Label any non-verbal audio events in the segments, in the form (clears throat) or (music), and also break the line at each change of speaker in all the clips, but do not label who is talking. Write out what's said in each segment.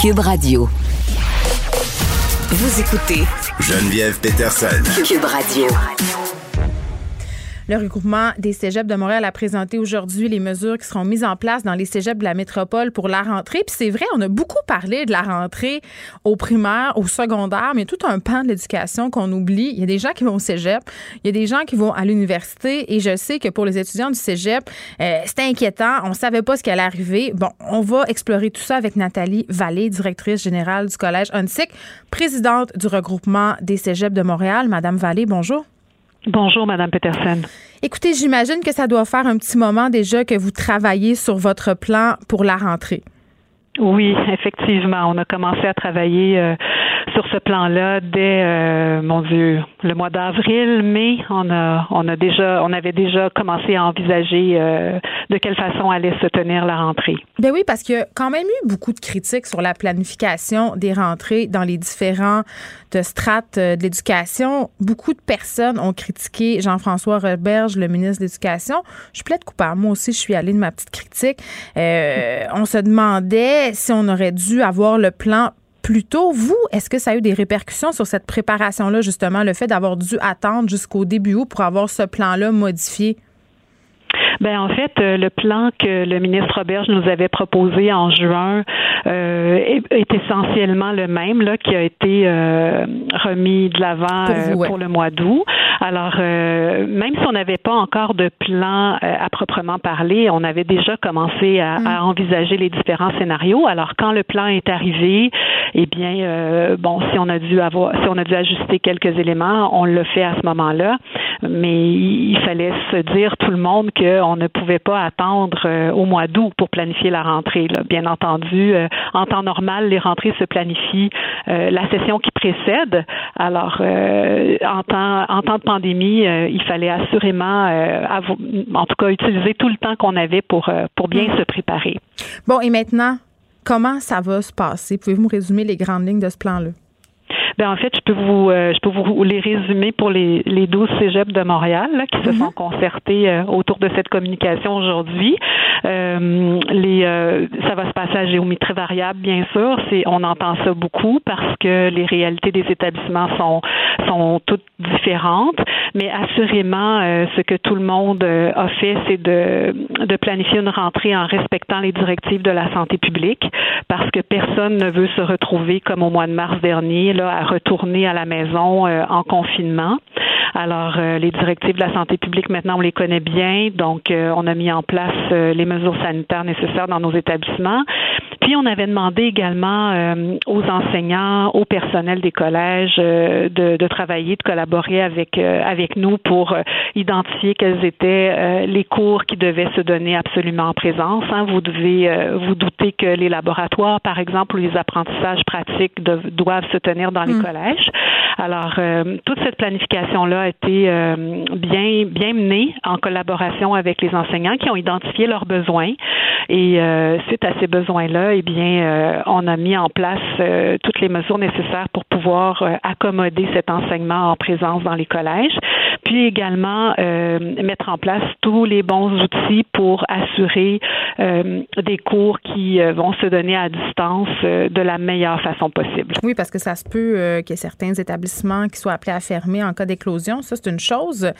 Cube Radio. Vous écoutez
Geneviève Peterson.
Cube Radio.
Le regroupement des cégeps de Montréal a présenté aujourd'hui les mesures qui seront mises en place dans les cégeps de la métropole pour la rentrée. Puis c'est vrai, on a beaucoup parlé de la rentrée au primaire, au secondaire, mais tout un pan de l'éducation qu'on oublie. Il y a des gens qui vont au cégep, il y a des gens qui vont à l'université et je sais que pour les étudiants du cégep, euh, c'était inquiétant. On savait pas ce qui allait arriver. Bon, on va explorer tout ça avec Nathalie Vallée, directrice générale du collège UNSIC, présidente du regroupement des cégeps de Montréal. Madame Vallée, bonjour.
Bonjour, Madame Peterson.
Écoutez, j'imagine que ça doit faire un petit moment déjà que vous travaillez sur votre plan pour la rentrée.
Oui, effectivement, on a commencé à travailler euh, sur ce plan-là dès euh, mon Dieu le mois d'avril, mai. On a on a déjà on avait déjà commencé à envisager euh, de quelle façon allait se tenir la rentrée.
Ben oui, parce qu'il y a quand même eu beaucoup de critiques sur la planification des rentrées dans les différents strates de l'éducation. Beaucoup de personnes ont critiqué Jean-François Roberge, le ministre de l'Éducation. Je plaide coupable. Moi aussi, je suis allée de ma petite critique. on se demandait si on aurait dû avoir le plan plus tôt. Vous, est-ce que ça a eu des répercussions sur cette préparation-là, justement, le fait d'avoir dû attendre jusqu'au début août pour avoir ce plan-là modifié?
Ben en fait, euh, le plan que le ministre Roberge nous avait proposé en juin euh, est, essentiellement le même là qui a été euh, remis de l'avant pour, pour, le mois d'août. Alors même si on n'avait pas encore de plan à proprement parler, on avait déjà commencé à, mm. à, envisager les différents scénarios. Alors quand le plan est arrivé, eh bien bon, si on a dû avoir, si on a dû ajuster quelques éléments, on l'a fait à ce moment-là. Mais il fallait se dire tout le monde que on ne pouvait pas attendre euh, au mois d'août pour planifier la rentrée. Bien entendu, euh, en temps normal, les rentrées se planifient euh, la session qui précède. Alors, en temps en temps de pandémie, il fallait assurément, en tout cas, utiliser tout le temps qu'on avait pour pour bien mm. se préparer.
Bon, et maintenant, comment ça va se passer? Pouvez-vous me résumer les grandes lignes de ce plan-là?
Ben, en fait, je peux vous euh, je peux vous les résumer pour les, les 12 cégeps de Montréal qui se mhm. sont concertés euh, autour de cette communication aujourd'hui. Euh, les ça va se passer à géométrie variable, bien sûr. C'est on entend ça beaucoup parce que les réalités des établissements sont sont toutes différentes, mais assurément, ce que tout le monde a fait, c'est de de planifier une rentrée en respectant les directives de la santé publique, parce que personne ne veut se retrouver comme au mois de mars dernier à retourner à la maison euh, en confinement. Alors, euh, les directives de la santé publique, maintenant, on les connaît bien. Donc, euh, on a mis en place les mesures sanitaires nécessaires dans nos établissements. Puis, on avait demandé également aux enseignants, au personnel des collèges de, de, travailler, de collaborer avec, avec nous pour identifier quels étaient les cours qui devaient se donner absolument en présence. Hein. Vous devez vous douter que les laboratoires, par exemple, ou les apprentissages pratiques doivent se tenir dans les mm. collèges. Alors, euh, toute cette planification-là a été euh, bien, bien menée en collaboration avec les enseignants qui ont identifié leurs besoins. Et euh, suite à ces eh bien, on a mis en place toutes les mesures nécessaires pour pouvoir accommoder cet enseignement en présence dans les collèges, puis également mettre en place tous les bons outils pour assurer des cours qui vont se donner à distance de la meilleure façon possible.
Oui, parce que ça se peut euh, qu'il y ait certains établissements qui soient appelés à fermer en cas d'éclosion. Ça, c'est une chose.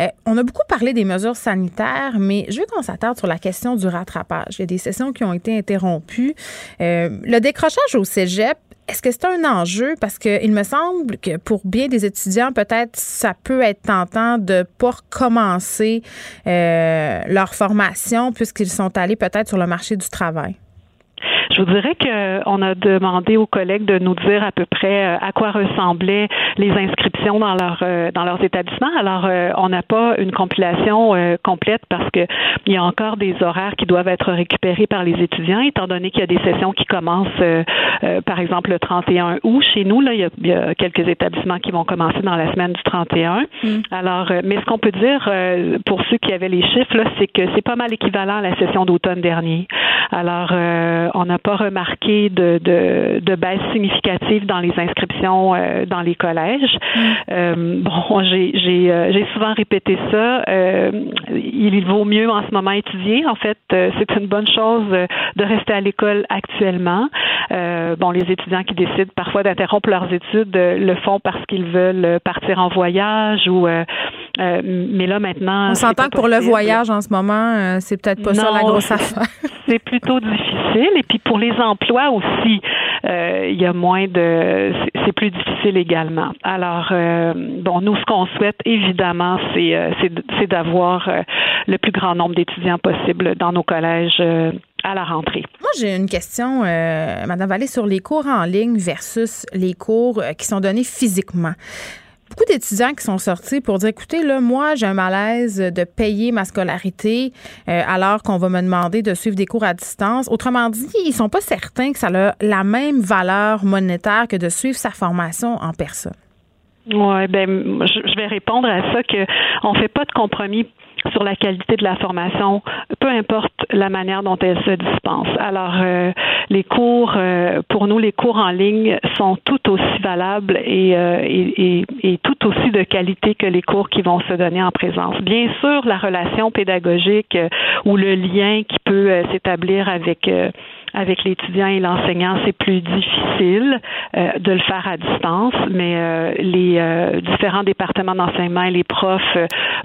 Euh, on a beaucoup parlé des mesures sanitaires, mais je veux qu'on s'attarde sur la question du rattrapage. Il y a des sessions qui ont été interrompues. Euh, le décrochage au cégep, est-ce que c'est un enjeu? Parce qu'il me semble que pour bien des étudiants, peut-être ça peut être tentant de pas recommencer leur formation puisqu'ils sont allés peut-être sur le marché du travail.
Je vous dirais qu'on a demandé aux collègues de nous dire à peu près euh, à quoi ressemblaient les inscriptions dans leur euh, dans leurs établissements. Alors, euh, on n'a pas une compilation complète parce que il y a encore des horaires qui doivent être récupérés par les étudiants, étant donné qu'il y a des sessions qui commencent, par exemple, le 31 août. Chez nous, là, il y, a, quelques établissements qui vont commencer dans la semaine du 31. Mm. Alors, mais ce qu'on peut dire pour ceux qui avaient les chiffres, là, c'est que c'est pas mal équivalent à la session d'automne dernier. Alors, on n'a pas remarqué de, de, de, baisse significative dans les inscriptions euh, dans les collèges. Mm. Euh, bon, j'ai j'ai souvent répété ça. il vaut mieux en ce moment étudier. En fait, c'est une bonne chose de rester à l'école actuellement. bon, les étudiants qui décident parfois d'interrompre leurs études le font parce qu'ils veulent partir en voyage ou mais là maintenant.
On s'entend que pour le voyage en ce moment, c'est peut-être pas ça la grosse affaire. (laughs)
c'est plutôt difficile. Et puis pour les emplois aussi, euh, il y a moins de, c'est plus difficile également. Alors, euh, bon, nous, ce qu'on souhaite évidemment, c'est euh, d'avoir le plus grand nombre d'étudiants possible dans nos collèges à la rentrée.
Moi, j'ai une question, Madame Vallée, sur les cours en ligne versus les cours qui sont donnés physiquement beaucoup d'étudiants qui sont sortis pour dire écoutez, là, moi, j'ai un malaise de payer ma scolarité euh, alors qu'on va me demander de suivre des cours à distance. Autrement dit, ils sont pas certains que ça a la même valeur monétaire que de suivre sa formation en personne.
Oui, ben je vais répondre à ça que on fait pas de compromis sur la qualité de la formation, peu importe la manière dont elle se dispense. Alors, euh, les cours, euh, pour nous, les cours en ligne sont tout aussi valables euh, et, tout aussi de qualité que les cours qui vont se donner en présence. Bien sûr, la relation pédagogique ou le lien qui peut s'établir avec avec l'étudiant et l'enseignant, c'est plus difficile euh, de le faire à distance, mais euh, les euh, différents départements d'enseignement et les profs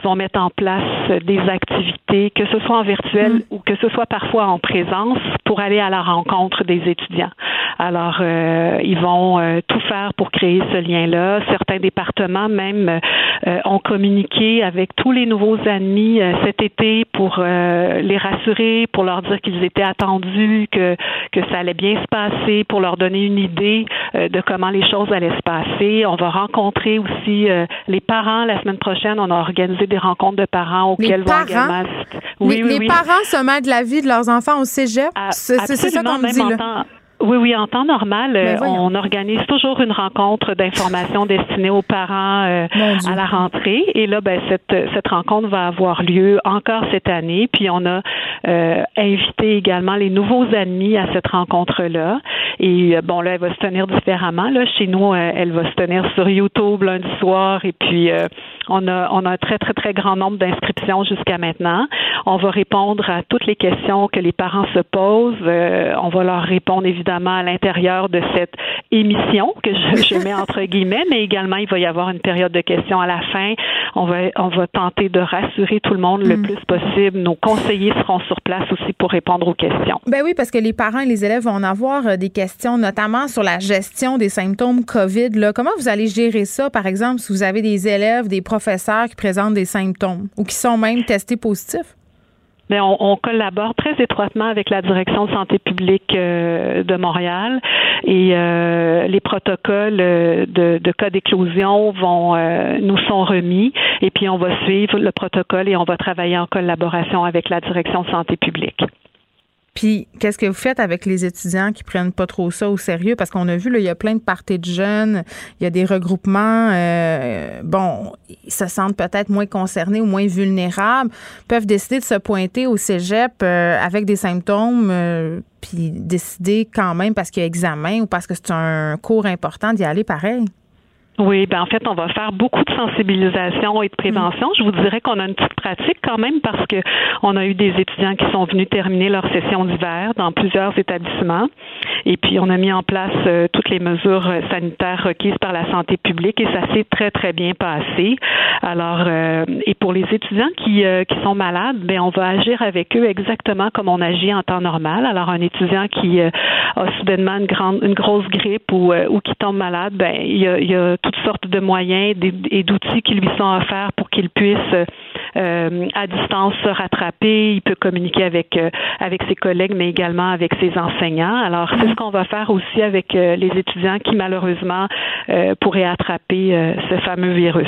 vont mettre en place des activités, que ce soit en virtuel mm. ou que ce soit parfois en présence, pour aller à la rencontre des étudiants. Alors, ils vont tout faire pour créer ce lien-là. Certains départements même ont communiqué avec tous les nouveaux admis cet été pour les rassurer, pour leur dire qu'ils étaient attendus, que que ça allait bien se passer, pour leur donner une idée euh, de comment les choses allaient se passer. On va rencontrer aussi euh, les parents la semaine prochaine. On a organisé des rencontres de parents auxquelles
vont également. Oui, les, parents se mettent de la vie de leurs enfants au cégep? C'est ça qu'on me dit. Là.
Oui, oui, en temps normal, ben euh, on organise toujours une rencontre d'information destinée aux parents euh, à la rentrée. Et là, ben, cette, cette rencontre va avoir lieu encore cette année. Puis on a euh, invité également les nouveaux amis à cette rencontre-là. Et bon, là, elle va se tenir différemment. Là, chez nous, elle va se tenir sur YouTube lundi soir. Et puis on a, on a un très, très, très grand nombre d'inscriptions jusqu'à maintenant. On va répondre à toutes les questions que les parents se posent. on va leur répondre évidemment à l'intérieur de cette émission que je, mets (laughs) entre guillemets, mais également il va y avoir une période de questions à la fin. On va on va tenter de rassurer tout le monde le mm. plus possible. Nos conseillers seront sur place aussi pour répondre aux questions.
Ben oui, parce que les parents et les élèves vont en avoir euh, des questions, notamment sur la gestion des symptômes COVID. Là. Comment vous allez gérer ça, par exemple, si vous avez des élèves, des professeurs qui présentent des symptômes ou qui sont même testés positifs?
On, collabore très étroitement avec la direction de santé publique euh, de Montréal et euh, les protocoles euh, de, de cas d'éclosion vont nous sont remis et puis on va suivre le protocole et on va travailler en collaboration avec la direction de santé publique.
Puis, qu'est-ce que vous faites avec les étudiants qui prennent pas trop ça au sérieux? Parce qu'on a vu, là, il y a plein de parties de jeunes, il y a des regroupements. Euh, bon, ils se sentent peut-être moins concernés ou moins vulnérables, peuvent décider de se pointer au cégep euh, avec des symptômes, euh, puis décider quand même parce qu'il y a examen ou parce que c'est un cours important d'y aller pareil.
Oui, ben en fait, on va faire beaucoup de sensibilisation et de prévention. Je vous dirais qu'on a une petite pratique quand même parce que on a eu des étudiants qui sont venus terminer leur session d'hiver dans plusieurs établissements. Et puis, on a mis en place euh, toutes les mesures euh, sanitaires requises par la santé publique et ça s'est très, très bien passé. Alors, euh, et pour les étudiants qui, qui sont malades, ben on va agir avec eux exactement comme on agit en temps normal. Alors, un étudiant qui a soudainement une grande, une grosse grippe ou, ou qui tombe malade, ben il y a, il y a toutes sortes de moyens et d'outils qui lui sont offerts pour qu'il puisse euh, à distance se rattraper. Il peut communiquer avec euh, avec ses collègues, mais également avec ses enseignants. Alors c'est ce qu'on va faire aussi avec euh, les étudiants qui malheureusement pourraient attraper ce fameux virus.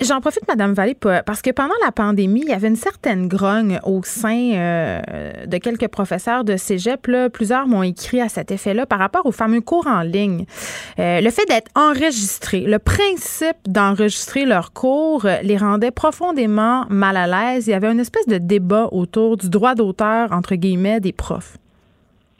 J'en profite, Madame Vallée, parce que pendant la pandémie, il y avait une certaine grogne au sein de quelques professeurs de cégep. Là. Plusieurs m'ont écrit à cet effet-là par rapport aux fameux cours en ligne. le fait d'être enregistré le principe d'enregistrer leurs cours les rendait profondément mal à l'aise. Il y avait une espèce de débat autour du droit d'auteur, entre guillemets, des profs.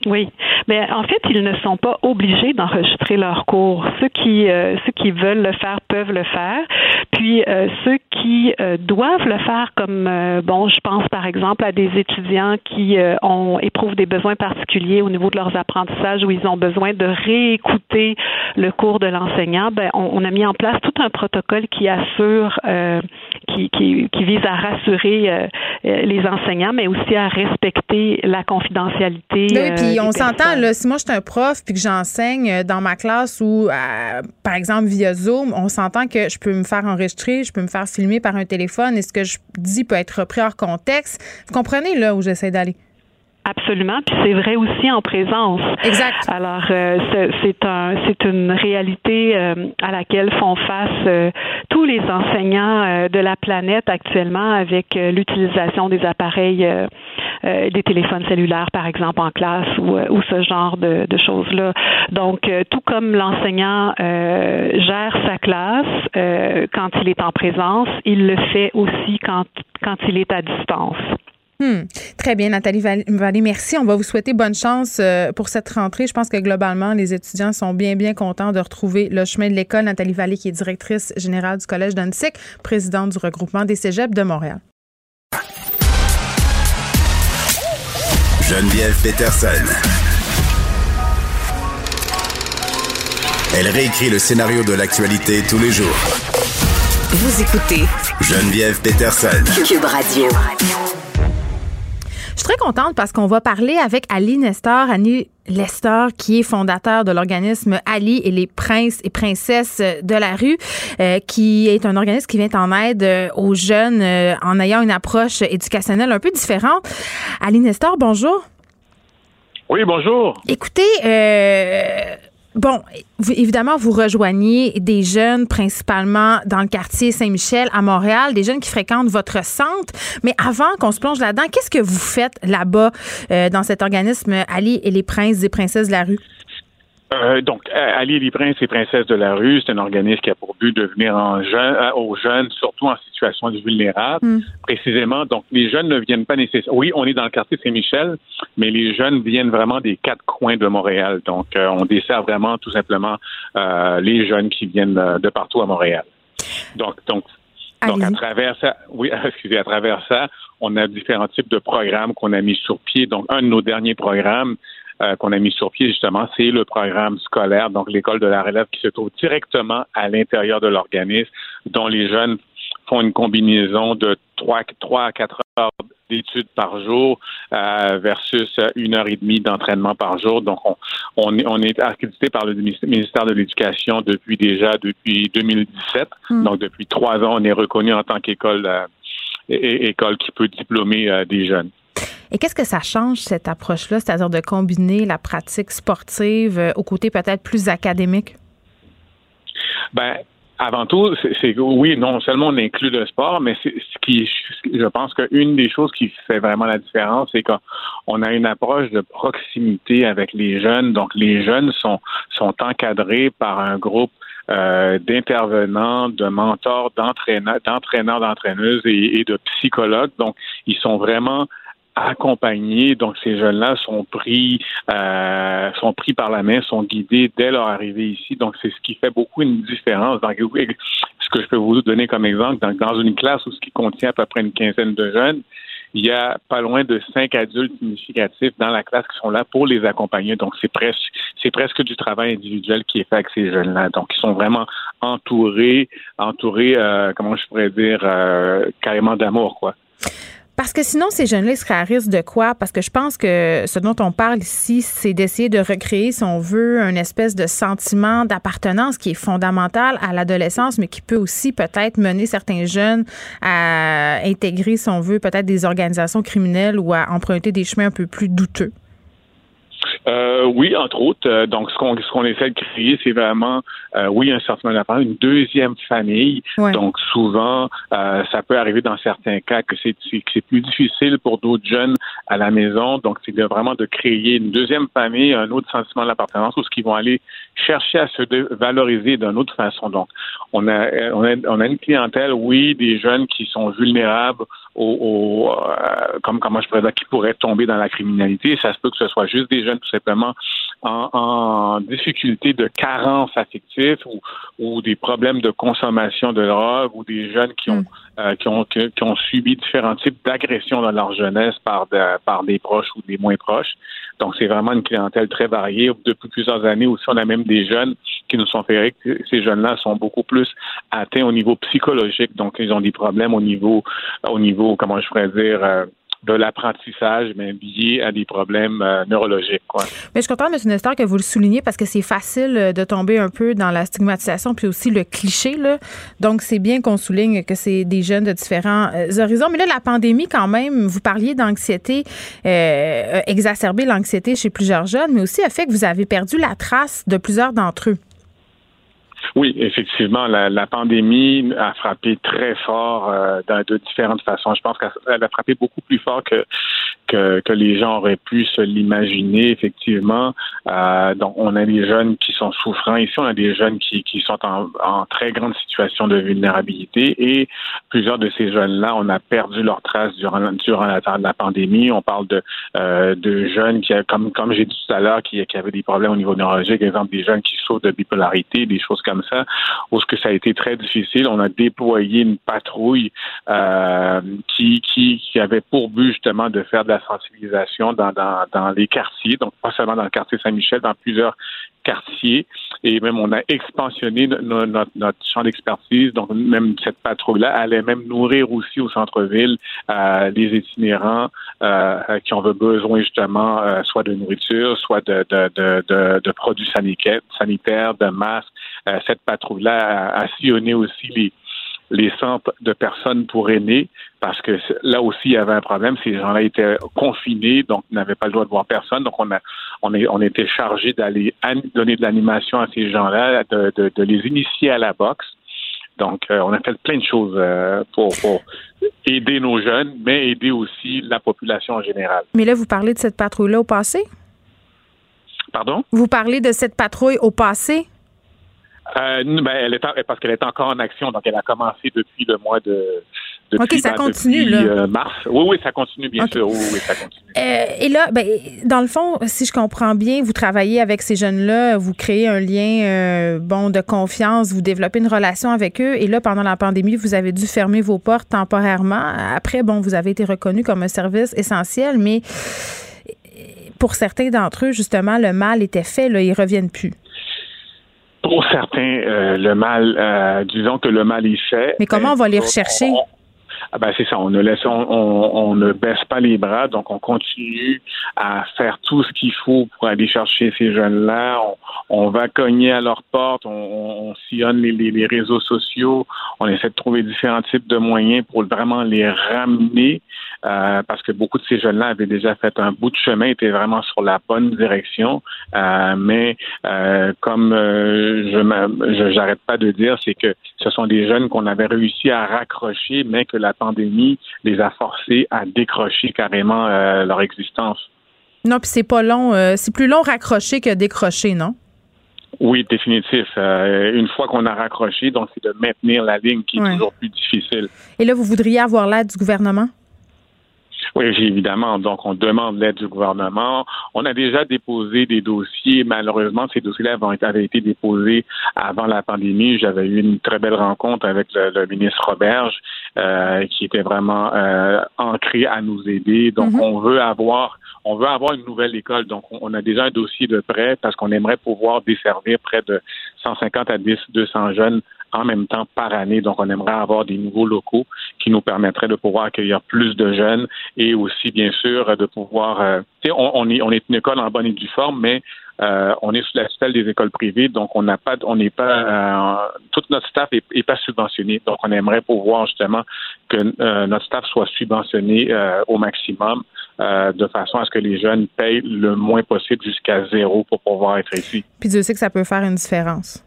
Oui, Mais en fait, ils ne sont pas obligés d'enregistrer leurs cours. Ceux qui euh, ceux qui veulent le faire peuvent le faire. Puis euh, ceux qui euh, doivent le faire, comme bon, je pense par exemple à des étudiants qui ont éprouvent des besoins particuliers au niveau de leurs apprentissages où ils ont besoin de réécouter le cours de l'enseignant. Ben, on, on, a mis en place tout un protocole qui assure, qui, qui, qui, vise à rassurer les enseignants, mais aussi à respecter la confidentialité.
Oui, puis on s'entend là. Si moi je suis un prof puis que j'enseigne dans ma classe ou par exemple via Zoom, on s'entend que je peux me faire enregistrer, je peux me faire filmer par un téléphone et ce que je dis peut être repris hors contexte. Vous comprenez là où j'essaie d'aller?
Absolument, puis c'est vrai aussi en présence.
Exact.
Alors euh, c'est un c'est une réalité euh, à laquelle font face euh, tous les enseignants de la planète actuellement avec l'utilisation des appareils des téléphones cellulaires par exemple en classe ou, ou ce genre de, de choses là. Donc tout comme l'enseignant gère sa classe quand il est en présence, il le fait aussi quand quand il est à distance.
Hmm. Très bien, Nathalie Vallée, merci. On va vous souhaiter bonne chance euh, pour cette rentrée. Je pense que globalement, les étudiants sont bien, bien contents de retrouver le chemin de l'école. Nathalie Vallée, qui est directrice générale du Collège d'Annecy, présidente du regroupement des cégeps de Montréal.
Geneviève Peterson. Elle réécrit le scénario de l'actualité tous les jours.
Vous écoutez
Geneviève Peterson.
Cube Radio.
Je suis très contente parce qu'on va parler avec Ali Nestor, Ali Lester, qui est fondateur de l'organisme Ali et les princes et princesses de la rue, euh, qui est un organisme qui vient en aide euh, aux jeunes euh, en ayant une approche éducationnelle un peu différente. Ali Nestor, bonjour.
Oui, bonjour.
Écoutez, Bon, évidemment, vous rejoignez des jeunes, principalement dans le quartier Saint-Michel à Montréal, des jeunes qui fréquentent votre centre. Mais avant qu'on se plonge là-dedans, qu'est-ce que vous faites là-bas euh, dans cet organisme Ali et les princes et princesses de la rue?
Euh, donc, Ali les princes et princesses de la rue, c'est un organisme qui a pour but de venir en jeune, euh, aux jeunes, surtout en situation vulnérable. Hmm. Précisément, donc les jeunes ne viennent pas nécessairement. Oui, on est dans le quartier Saint-Michel, mais les jeunes viennent vraiment des quatre coins de Montréal. Donc, euh, on dessert vraiment tout simplement les jeunes qui viennent de partout à Montréal. Donc, donc, donc à travers ça, (laughs) oui, (laughs) excusez, à travers ça, on a différents types de programmes qu'on a mis sur pied. Donc, un de nos derniers programmes, euh, qu'on a mis sur pied, justement, c'est le programme scolaire, donc l'école de la relève qui se trouve directement à l'intérieur de l'organisme, dont les jeunes font une combinaison de 3, 3 à 4 heures d'études par jour euh, versus une heure et demie d'entraînement par jour. Donc, on, on, est, on est accrédité par le ministère de l'Éducation depuis déjà depuis 2017. Hmm. Donc, depuis trois ans, on est reconnu en tant qu'école euh, école qui peut diplômer des jeunes.
Et qu'est-ce que ça change, cette approche-là, c'est-à-dire de combiner la pratique sportive euh, au côté peut-être plus académique?
Ben, avant tout, c'est oui, non seulement on inclut le sport, mais ce qui, je pense qu'une des choses qui fait vraiment la différence, c'est qu'on a une approche de proximité avec les jeunes. Donc, les jeunes sont sont encadrés par un groupe euh, d'intervenants, de mentors, d'entraîneurs, d'entraîneuses et, de psychologues. Donc, ils sont vraiment accompagnés. Donc, ces jeunes-là sont pris, euh, sont pris par la main, sont guidés dès leur arrivée ici. Donc, c'est ce qui fait beaucoup une différence. Dans, ce que je peux vous donner comme exemple, dans, dans une classe où ce qui contient à peu près une quinzaine de jeunes, il y a pas loin de cinq adultes significatifs dans la classe qui sont là pour les accompagner. Donc, c'est presque, c'est presque du travail individuel qui est fait avec ces jeunes-là. Donc, ils sont vraiment entourés, entourés, euh, comment je pourrais dire, euh, carrément d'amour, quoi.
Parce que sinon, ces jeunes-là, ils seraient à risque de quoi? Parce que je pense que ce dont on parle ici, c'est d'essayer de recréer, si on veut, une espèce de sentiment d'appartenance qui est fondamental à l'adolescence, mais qui peut aussi peut-être mener certains jeunes à intégrer, si on veut, peut-être des organisations criminelles ou à emprunter des chemins un peu plus douteux.
Euh, oui, entre autres. Euh, donc, ce qu'on essaie de créer, c'est vraiment, euh, oui, un sentiment d'appartenance, une deuxième famille. Donc, souvent, euh, ça peut arriver dans certains cas que c'est plus difficile pour d'autres jeunes à la maison. Donc, c'est vraiment de créer une deuxième famille, un autre sentiment d'appartenance, où ce qu'ils vont aller chercher à se valoriser d'une autre façon. Donc, on a, on a on a une clientèle, oui, des jeunes qui sont vulnérables au, au comme comment je pourrais dire, qui pourraient tomber dans la criminalité. Ça se peut que ce soit juste des jeunes simplement en, difficulté de carence affective ou, ou, des problèmes de consommation de drogue ou des jeunes qui ont, mm. euh, qui ont, qui, ont subi différents types d'agressions dans leur jeunesse par, par des proches ou des moins proches. Donc, c'est vraiment une clientèle très variée. Depuis plusieurs années aussi, on a même des jeunes qui nous sont fait que ces jeunes-là sont beaucoup plus atteints au niveau psychologique. Donc, ils ont des problèmes au niveau, au niveau, comment je pourrais dire, euh, de l'apprentissage, mais lié à des problèmes euh, neurologiques.
Mais je suis contente, M. Nestor, que vous le souligniez parce que c'est facile euh, de tomber un peu dans la stigmatisation puis aussi le cliché. Donc, c'est bien qu'on souligne que c'est des jeunes de différents euh, horizons. Mais là, la pandémie, quand même, vous parliez d'anxiété, euh, l'anxiété chez plusieurs jeunes, mais aussi a fait que vous avez perdu la trace de plusieurs d'entre eux.
Oui, effectivement, la, la, pandémie a frappé très fort euh, de différentes façons. Je pense qu'elle a frappé beaucoup plus fort que que, que les gens auraient pu se l'imaginer, effectivement. Euh, donc, on a des jeunes qui sont souffrants. Ici, on a des jeunes qui, qui sont en, en très grande situation de vulnérabilité et plusieurs de ces jeunes-là, on a perdu leur trace durant, durant la, la pandémie. On parle de, euh, de jeunes qui, comme, comme j'ai dit tout à l'heure, qui, qui avaient des problèmes au niveau neurologique, exemple des jeunes qui souffrent de bipolarité, des choses comme ça, où ce que ça a été très difficile. On a déployé une patrouille euh, qui, qui, qui avait pour but justement de faire de la sensibilisation dans, les quartiers, donc pas seulement dans le quartier Saint-Michel, dans plusieurs quartiers. Et même, on a expansionné notre, champ d'expertise. Donc, même cette patrouille-là allait même nourrir aussi au centre-ville euh, des itinérants euh, qui ont besoin justement euh, soit de nourriture, soit de, produits sanitaires, sanitaires, de masques. Euh, cette patrouille-là a, a sillonné aussi les les centres de personnes pour aînés, parce que là aussi, il y avait un problème. Ces gens-là étaient confinés, donc n'avaient pas le droit de voir personne. Donc, on a, on, est, on était chargé d'aller donner de l'animation à ces gens-là, de, de, de, les initier à la boxe. Donc, euh, on a fait plein de choses euh, pour, pour, aider nos jeunes, mais aider aussi la population en général.
Mais là, vous parlez de cette patrouille-là au passé?
Pardon?
Vous parlez de cette patrouille au passé?
Euh, ben, elle est parce qu'elle est encore en action, donc elle a commencé depuis le mois de.
Depuis, OK, ça continue, là.
Euh, mars. Oui, oui, ça continue, bien sûr. Oui, oui, ça continue.
Euh, et là, ben, dans le fond, si je comprends bien, vous travaillez avec ces jeunes-là, vous créez un lien euh, bon de confiance, vous développez une relation avec eux. Et là, pendant la pandémie, vous avez dû fermer vos portes temporairement. Après, bon, vous avez été reconnu comme un service essentiel, mais pour certains d'entre eux, justement, le mal était fait, là, ils reviennent plus.
Pour certains, euh, le mal, euh, disons que le mal est fait.
Mais comment on va les rechercher?
ah ben c'est ça, on ne laisse, on, on, ne baisse pas les bras, donc on continue à faire tout ce qu'il faut pour aller chercher ces jeunes-là. On, on, va cogner à leur porte, on, on sillonne les, les, les, réseaux sociaux, on essaie de trouver différents types de moyens pour vraiment les ramener, euh, parce que beaucoup de ces jeunes-là avaient déjà fait un bout de chemin, étaient vraiment sur la bonne direction, euh, mais euh, comme je j'arrête pas de dire, c'est que ce sont des jeunes qu'on avait réussi à raccrocher, mais que la pandémie les a forcés à décrocher carrément leur existence.
Non, puis c'est pas long. C'est plus long raccrocher que décrocher, non?
Oui, définitif. Euh, une fois qu'on a raccroché, donc c'est de maintenir la ligne qui est toujours plus difficile.
Et là, vous voudriez avoir l'aide du gouvernement?
Oui, évidemment. Donc, on demande l'aide du gouvernement. On a déjà déposé des dossiers. Malheureusement, ces dossiers-là avaient été déposés avant la pandémie. J'avais eu une très belle rencontre avec le, ministre Roberge, euh, qui était vraiment euh, ancré à nous aider. Donc, mm-hmm. on veut avoir on veut avoir une nouvelle école. Donc, on a déjà un dossier de prêt parce qu'on aimerait pouvoir desservir près de 150 à 10, 200 jeunes en même temps par année. Donc, on aimerait avoir des nouveaux locaux qui nous permettraient de pouvoir accueillir plus de jeunes et aussi, bien sûr, de pouvoir. Euh, on, on, est, on est une école en bonne et due forme, mais euh, on est sous la tutelle des écoles privées, donc on n'a pas, on n'est pas, euh, toute notre staff est, pas subventionné. Donc, on aimerait pouvoir justement que euh, notre staff soit subventionné euh, au maximum, de façon à ce que les jeunes payent le moins possible jusqu'à zéro pour pouvoir être ici.
Puis Dieu sait que ça peut faire une différence.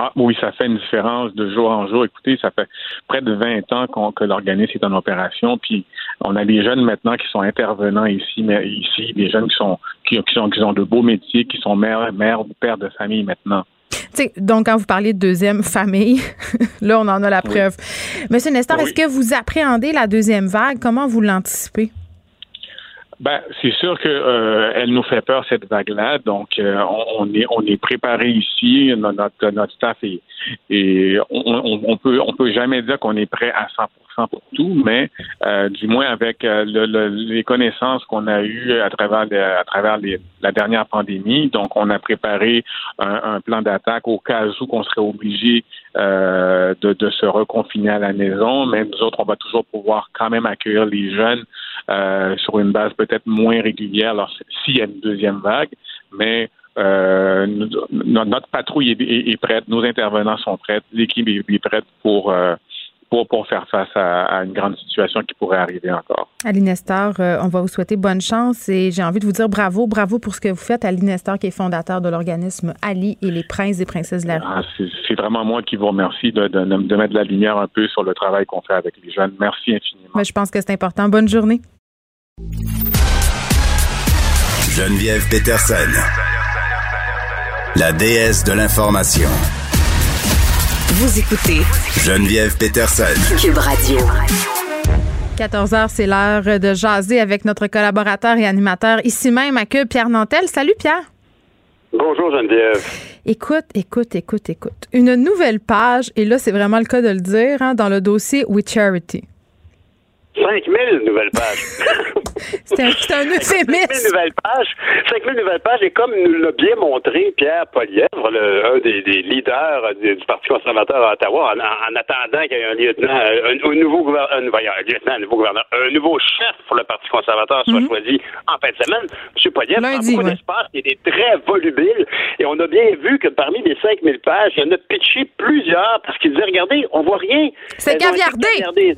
Ah oui, ça fait une différence de jour en jour. Écoutez, ça fait près de 20 ans que l'organisme est en opération. Puis on a des jeunes maintenant qui sont intervenants ici, mais ici, des jeunes qui sont qui, sont qui ont de beaux métiers, qui sont mères, mères ou pères de famille maintenant.
T'sais, donc, quand vous parlez de deuxième famille, (laughs) là, on en a la preuve. Monsieur Nestor, est-ce que vous appréhendez la deuxième vague? Comment vous l'anticipez?
Ben, c'est sûr que euh, elle nous fait peur cette vague-là, donc euh, on, est on est préparé ici, notre notre staff est et on, peut on peut jamais dire qu'on est prêt à 100% pour tout, mais euh, du moins avec le, les connaissances qu'on a eues à travers à travers la dernière pandémie, donc on a préparé un, un plan d'attaque au cas où qu'on serait obligé de, de se reconfiner à la maison, mais nous autres on va toujours pouvoir quand même accueillir les jeunes euh, sur une base peut-être moins régulière. Alors s'il y a une deuxième vague, mais euh, notre patrouille est, prête, nos intervenants sont prêts, l'équipe est, prête pour, euh, pour, pour faire face à, une grande situation qui pourrait arriver encore.
Aline Nestor, on va vous souhaiter bonne chance et j'ai envie de vous dire bravo, bravo pour ce que vous faites. Aline Nestor, qui est fondateur de l'organisme Ali et les princes et princesses de la rue.
Ah, c'est vraiment moi qui vous remercie de, de, de, mettre de la lumière un peu sur le travail qu'on fait avec les jeunes. Merci infiniment.
Mais je pense que c'est important. Bonne journée.
Geneviève Peterson, la déesse de l'information.
Vous écoutez
Geneviève Peterson,
Cube Radio.
14 heures, c'est l'heure de jaser avec notre collaborateur et animateur ici même à Cube, Pierre Nantel. Salut Pierre.
Bonjour Geneviève.
Écoute, écoute, écoute, écoute. Une nouvelle page, et là c'est vraiment le cas de le dire, hein, dans le dossier We Charity.
5000 nouvelles pages. (laughs)
C'est un, un euphémisme.
5000 nouvelles pages. 5000 nouvelles pages. Et comme nous l'a bien montré Pierre Polièvre, le, un des, des leaders du, Parti conservateur à Ottawa, en, attendant qu'il y ait un lieutenant, un, nouveau gouverneur, un, lieutenant, un nouveau gouverneur, un nouveau chef pour le Parti conservateur soit mm-hmm. choisi en fin de semaine, M. Polièvre a beaucoup d'espace, il est très volubile. Et on a bien vu que parmi les 5000 pages, il y en a pitché plusieurs parce qu'il disait, regardez, on voit rien.
C'est caviardé.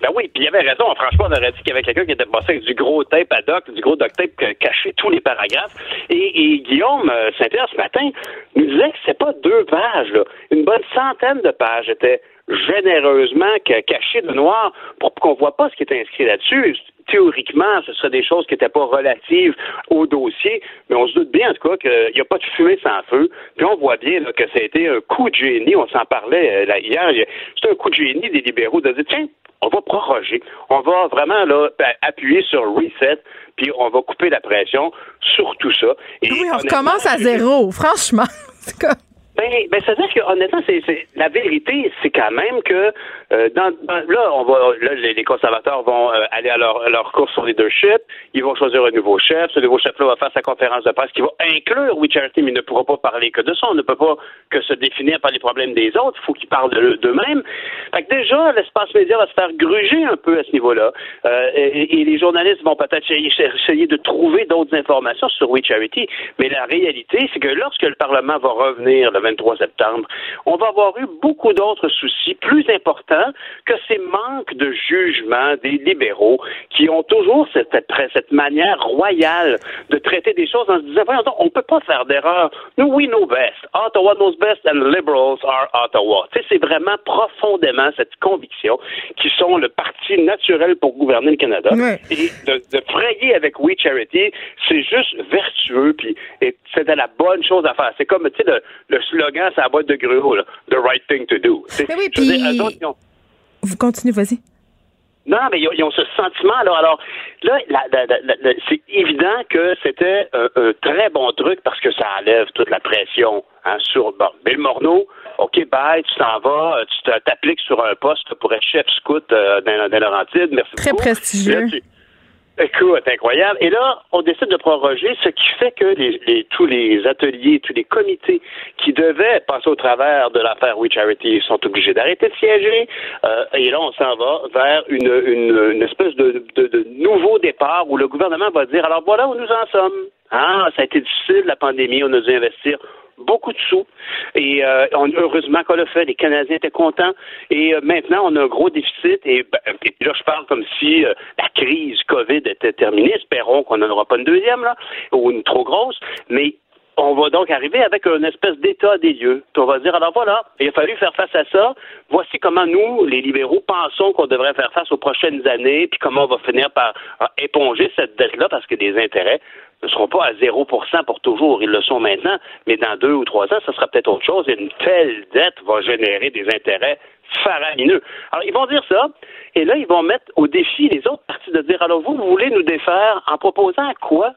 Ben oui, puis il avait raison. Franchement, on aurait dit qu'il y avait quelqu'un qui était passé avec du gros tape ad hoc, du gros duct tape caché tous les paragraphes. Et, Guillaume euh, Saint-Pierre, ce matin, nous disait que c'est pas deux pages. Une bonne centaine de pages étaient généreusement cachées de noir pour qu'on voit pas ce qui est inscrit là-dessus. Théoriquement, ce serait des choses qui n'étaient pas relatives au dossier, mais on se doute bien, en tout cas, qu'il n'y a pas de fumée sans feu. Puis on voit bien que ça a été un coup de génie. On s'en parlait euh, là, hier. C'est un coup de génie des libéraux de dire, tiens, on va proroger. On va vraiment là, ben, appuyer sur reset, puis on va couper la pression sur tout ça.
Et oui, on recommence à zéro, franchement. (laughs)
Ben, ben c'est-à-dire que honnêtement, c'est, la vérité, c'est quand même que euh, là, on va là, les, conservateurs vont euh, aller à leur, leur course sur leadership, ils vont choisir un nouveau chef, ce nouveau chef-là va faire sa conférence de presse qui va inclure We mais il ne pourra pas parler que de ça, on ne peut pas que se définir par les problèmes des autres, il faut qu'ils parlent d'eux-mêmes. Fait que déjà, l'espace média va se faire gruger un peu à ce niveau-là, euh, et, les journalistes vont peut-être essayer de trouver d'autres informations sur We Charity, mais la réalité, c'est que lorsque le Parlement va revenir le 23 septembre, on va avoir eu beaucoup d'autres soucis plus importants que ces manques de jugement des libéraux qui ont toujours cette, cette manière royale de traiter des choses en se disant, voyons on ne peut pas faire d'erreur. Nous, we know best. Ottawa knows best and liberals are Ottawa. C'est vraiment profondément cette conviction qui sont le parti naturel pour gouverner le Canada. Et de, frayer avec We Charity, c'est juste vertueux, puis de la bonne chose à faire. C'est comme, tu sais, le, le slogan, c'est la boîte de gruau, The right thing to do.
Mais oui, puis... Vous continuez, vas-y.
Non, mais ils ont, ce sentiment. Alors, alors là, c'est évident que c'était un, très bon truc parce que ça enlève toute la pression hein, sur bon, Bill Morneau. OK, bye, tu t'en vas, tu t'appliques sur un poste pour être chef scout euh, dans, dans Laurentide. Merci
très prestigieux.
Écoute, incroyable. Et là, on décide de proroger, ce qui fait que les, tous les ateliers, tous les comités qui devaient passer au travers de l'affaire We Charity sont obligés d'arrêter de siéger. Euh, et là, on s'en va vers une, une, espèce de, de, de, nouveau départ où le gouvernement va dire, alors voilà où nous en sommes. Ah, ça a été difficile, la pandémie, on a dû investir beaucoup de sous. Et euh, heureusement qu'on l'a fait. Les Canadiens étaient contents. Et euh, maintenant, on a un gros déficit. Et, ben, là, je parle comme si euh, la crise COVID était terminée. Espérons qu'on n'en aura pas une deuxième, là, ou une trop grosse. Mais on va donc arriver avec une espèce d'état des lieux. on va dire, alors voilà, il a fallu faire face à ça. Voici comment nous, les libéraux, pensons qu'on devrait faire face aux prochaines années, puis comment on va finir par éponger cette dette-là, parce que les intérêts ne seront pas à 0% pour toujours. Ils le sont maintenant, mais dans deux ou trois ans, ce sera peut-être autre chose. Et une telle dette va générer des intérêts faramineux. Alors, ils vont dire ça, et là, ils vont mettre au défi les autres partis de dire, alors vous, vous voulez nous défaire en proposant quoi?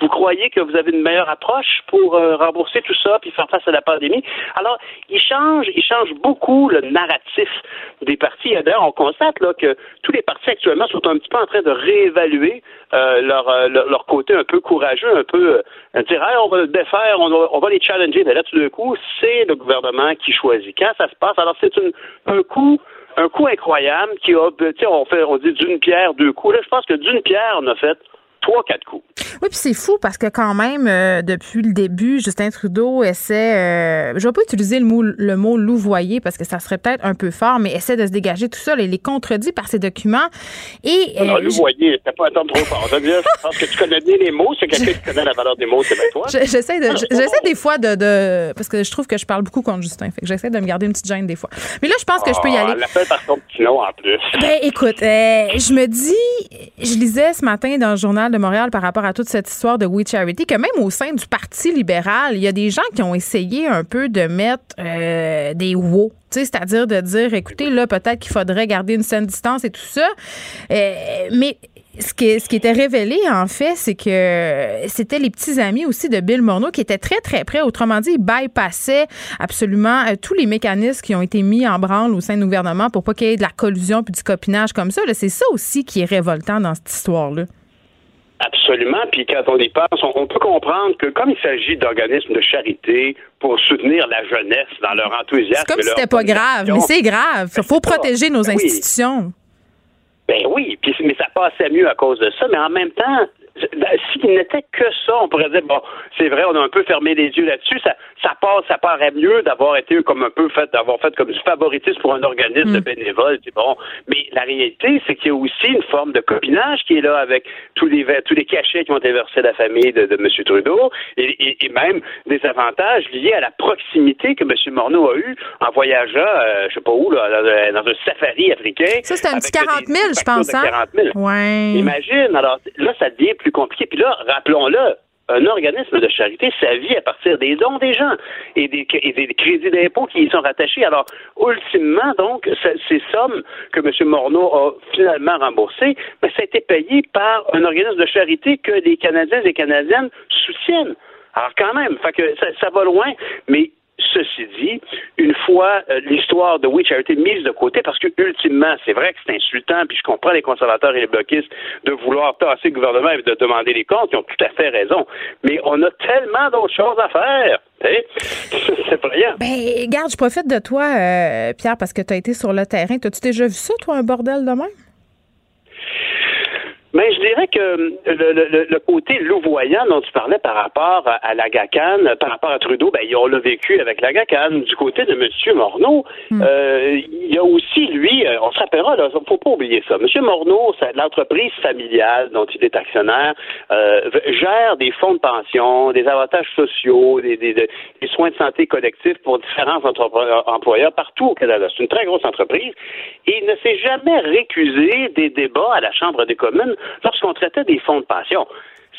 Vous croyez que vous avez une meilleure approche pour euh, rembourser tout ça puis faire face à la pandémie? Alors, ils changent, ils changent beaucoup le narratif des partis. D'ailleurs, on constate là que tous les partis actuellement sont un petit peu en train de réévaluer euh, leur, euh, leur, côté un peu courageux, un peu dire on va le défaire, on va, on va les challenger. Mais là, tout d'un coup, c'est le gouvernement qui choisit. Quand ça se passe, alors c'est un coup un coup incroyable qui a, on fait, on dit d'une pierre deux coups. Là, je pense que d'une pierre, on a fait trois, quatre coups.
Oui, puis c'est fou parce que quand même, euh, depuis le début, Justin Trudeau essaie, euh, je vais pas utiliser le mot, le mot louvoyer parce que ça serait peut-être un peu fort, mais essaie de se dégager tout seul et les contredit par ses documents. Et,
non, non euh, louvoyer, c'était pas un terme trop fort. Je pense que tu connais bien les mots, c'est quelqu'un qui connaît la valeur des mots, c'est bien toi.
J'essaie de, j'essaie des fois de, de, parce que je trouve que je parle beaucoup contre Justin, fait que j'essaie de me garder une petite gêne des fois. Mais là, je pense que je peux y ah, aller.
l'appelle par ton petit nom en plus.
Ben, écoute, je me dis, je lisais ce matin dans le journal de Montréal par rapport à toute cette histoire de We Charity que même au sein du Parti libéral, il y a des gens qui ont essayé un peu de mettre euh, des wots c'est-à-dire de dire, écoutez, là, peut-être qu'il faudrait garder une saine distance et tout ça. Euh, mais ce qui, ce qui était révélé, en fait, c'est que c'était les petits amis aussi de Bill Morneau qui étaient très, très près. Autrement dit, ils bypassaient absolument euh, tous les mécanismes qui ont été mis en branle au sein du gouvernement pour pas qu'il y ait de la collusion puis du copinage comme ça. C'est ça aussi qui est révoltant dans cette histoire-là.
Absolument. Puis quand on y pense, on, peut comprendre que comme il s'agit d'organismes de charité pour soutenir la jeunesse dans leur enthousiasme.
C'est comme si c'était pas grave, mais c'est grave. Il faut protéger nos ben institutions.
Ben oui, puis, mais ça passait mieux à cause de ça, mais en même temps, ben, s'il n'était que ça, on pourrait dire bon, c'est vrai, on a un peu fermé les yeux là-dessus. Ça, ça passe, ça paraît mieux d'avoir été comme un peu fait, d'avoir fait comme du favoritisme pour un organisme de mm. bénévoles. C'est bon, mais la réalité, c'est qu'il y a aussi une forme de copinage qui est là avec tous les tous les cachets qui ont été versés à la famille de, de M. Trudeau et, et, même des avantages liés à la proximité que M. Morneau a eu en voyageant, euh, je sais pas où, là, dans un safari africain.
Ça, c'était un petit 40 000, je pense. Hein? 40 000. Ouais.
Imagine. Alors là, ça devient plus compliqué. Puis là, rappelons-le, un organisme de charité, ça vit à partir des dons des gens et des, crédits d'impôt qui y sont rattachés. Alors, ultimement, donc, ces sommes que M. Morneau a finalement remboursées, ben, ça a été payé par un organisme de charité que les Canadiens et Canadiennes soutiennent. Alors, quand même, fait que ça, ça va loin, mais Ceci dit, une fois euh, l'histoire de Witch a été mise de côté, parce que ultimement, c'est vrai que c'est insultant, puis je comprends les conservateurs et les bloquistes de vouloir tasser le gouvernement et de demander les comptes, ils ont tout à fait raison. Mais on a tellement d'autres choses à faire. (laughs) C'est rien.
Ben, garde, je profite de toi, euh, Pierre, parce que tu as été sur le terrain. T'as-tu déjà vu ça, toi, un bordel de même?
Mais je dirais que euh, le, le, côté louvoyant dont tu parlais par rapport à, la GACAN, par rapport à Trudeau, ben, on l'a vécu avec la GACAN. Du côté de M. Morneau, hmm. euh, il y a aussi, lui, euh, on se rappellera, il ne faut pas oublier ça. M. Morneau, l'entreprise familiale dont il est actionnaire, gère des fonds de pension, des avantages sociaux, des, des, des, soins de santé collectifs pour différents employeurs partout au Canada. C'est une très grosse entreprise. Et il ne s'est jamais récusé des débats à la Chambre des communes lorsqu'on traitait des fonds de pension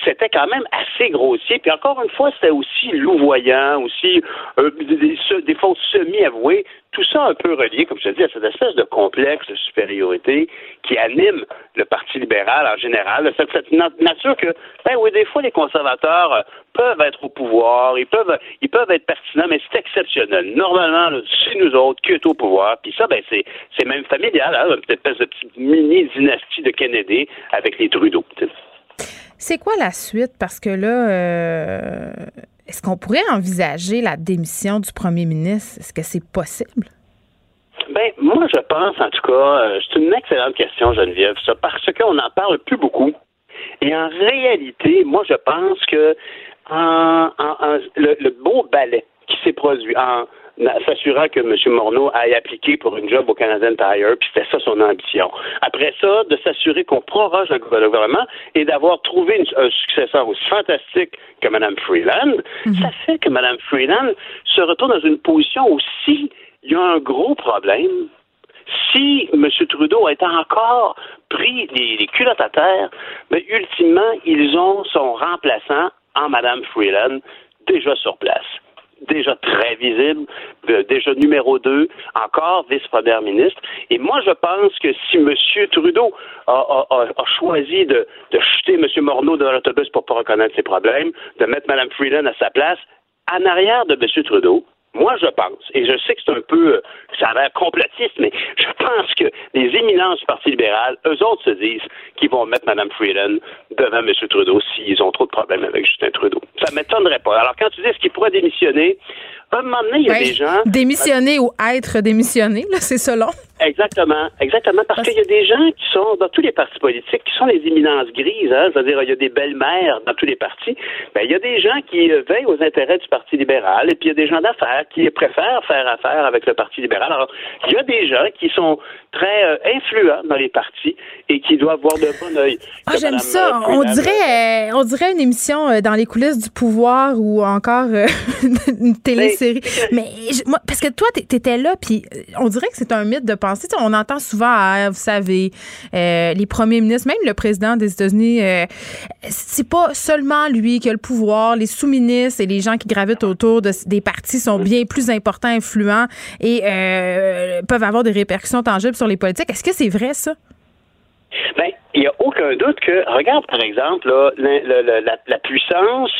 c'était quand même assez grossier. Puis encore une fois, c'était aussi louvoyant, aussi euh, des, fonds semi-avoués. Tout ça un peu relié, comme je te dis, à cette espèce de complexe de supériorité qui anime le Parti libéral en général. Cette, cette nature que, ben oui, des fois, les conservateurs euh, peuvent être au pouvoir, ils peuvent, ils peuvent être pertinents, mais c'est exceptionnel. Normalement, c'est nous autres qui est au pouvoir. Puis ça, ben c'est, même familial, hein, une espèce de petite mini-dynastie de Kennedy avec les Trudeau.
C'est quoi la suite? Parce que là, euh, est-ce qu'on pourrait envisager la démission du premier ministre? Est-ce que c'est possible?
Ben, moi, je pense, en tout cas, euh, c'est une excellente question, Geneviève, ça, parce qu'on n'en parle plus beaucoup. Et en réalité, moi, je pense que le, beau ballet qui s'est produit en s'assurant que M. Morneau aille appliquer pour une job au Canadian Tire, puis c'était ça son ambition. Après ça, de s'assurer qu'on proroge le gouvernement et d'avoir trouvé un successeur aussi fantastique que Mme Freeland, mhm. ça fait que Mme Freeland se retrouve dans une position où si il y a un gros problème, si M. Trudeau a encore pris les, culottes à terre, mais ben, ultimement, ils ont son remplaçant en Mme Freeland déjà sur place. Déjà très visible, euh, déjà numéro deux, encore vice-première ministre. Et moi, je pense que si M. Trudeau a, choisi de, de jeter M. Morneau dans l'autobus pour ne pas reconnaître ses problèmes, de mettre Mme Freeland à sa place, en arrière de M. Trudeau, moi, je pense, et je sais que c'est un peu, euh, ça a l'air complotiste, mais je pense que les éminences du Parti libéral, eux autres se disent qu'ils vont mettre Mme Freeland devant M. Trudeau s'ils ont trop de problèmes avec Justin Trudeau. Ça ne m'étonnerait pas. Alors, quand tu dis qu'il pourrait démissionner, à un moment donné, il y a des gens.
Démissionner ou être démissionné, là, c'est selon.
Exactement, exactement, parce, qu'il y a des gens qui sont dans tous les partis politiques, qui sont des éminences grises, hein, c'est-à-dire il y a des belles-mères dans tous les partis. Ben, il y a des gens qui euh, veillent aux intérêts du Parti libéral, et puis il y a des gens d'affaires qui préfèrent faire affaire avec le Parti libéral. Alors, il y a des gens qui sont très euh, influents dans les partis et qui doivent voir de bon oeil.
Ah, j'aime ça. Euh, on dirait, on dirait une émission dans les coulisses du pouvoir ou encore (laughs) une télésérie. Mais, moi, parce que toi, t'étais là, puis on dirait que c'est un mythe de on entend souvent, ah, vous savez, euh, les premiers ministres, même le président des États-Unis, euh, c'est pas seulement lui qui a le pouvoir. Les sous-ministres et les gens qui gravitent autour des partis sont bien plus importants, influents et euh, peuvent avoir des répercussions tangibles sur les politiques. Est-ce que c'est vrai, ça?
Bien, il n'y a aucun doute que, regarde par exemple, la, puissance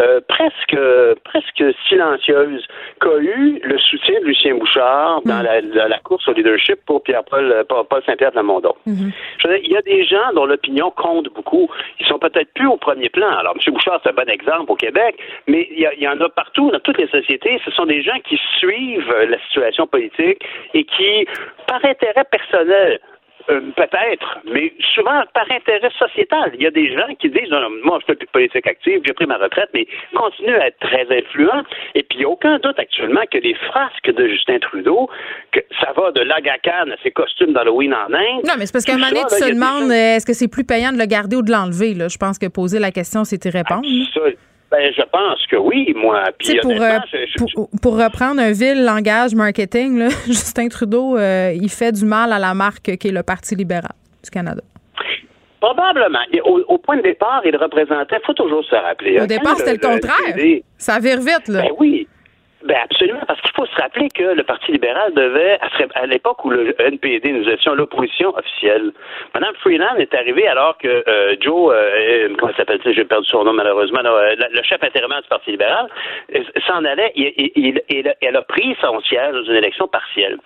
euh, presque presque silencieuse qu'a eu le soutien de Lucien Bouchard dans mm. la, course au leadership pour Pierre-Paul Paul Saint-Pierre de Lamondon. Mm-hmm. il y a des gens dont l'opinion compte beaucoup. Ils sont peut-être plus au premier plan. Alors, M. Bouchard, c'est un bon exemple au Québec, mais il y, y, en a partout, dans toutes les sociétés. Ce sont des gens qui suivent la situation politique et qui, par intérêt personnel, euh, peut-être, mais souvent par intérêt sociétal. Il y a des gens qui disent non, moi je fais plus de politique active, j'ai pris ma retraite, mais continue à être très influent. Et puis il n'y a aucun doute actuellement que les frasques de Justin Trudeau, que ça va de l'agacan à ses costumes d'Halloween en Inde.
Non, mais c'est parce qu'à un moment donné, tu te demandes est-ce que c'est plus payant de le garder ou de l'enlever? Je pense que poser la question, c'était répondre.
Ben, je pense que oui, moi. Puis,
pour, euh, pour, reprendre un vil langage marketing, là, (laughs) Justin Trudeau, euh, il fait du mal à la marque qui est le Parti libéral du Canada.
Probablement. Au, point de départ, il représentait, il faut toujours se rappeler.
Au départ, c'était le, contraire. ça vire vite, là.
Ben oui. Ben absolument, parce qu'il faut se rappeler que le Parti libéral devait, à l'époque où le NPD, nous étions l'opposition officielle, Mme Freeland est arrivée alors que euh, Joe, euh, comment s'appelle-t-il, j'ai perdu son nom malheureusement, euh, le chef intérimaire du Parti libéral, s'en allait et, elle a pris son siège dans une élection partielle.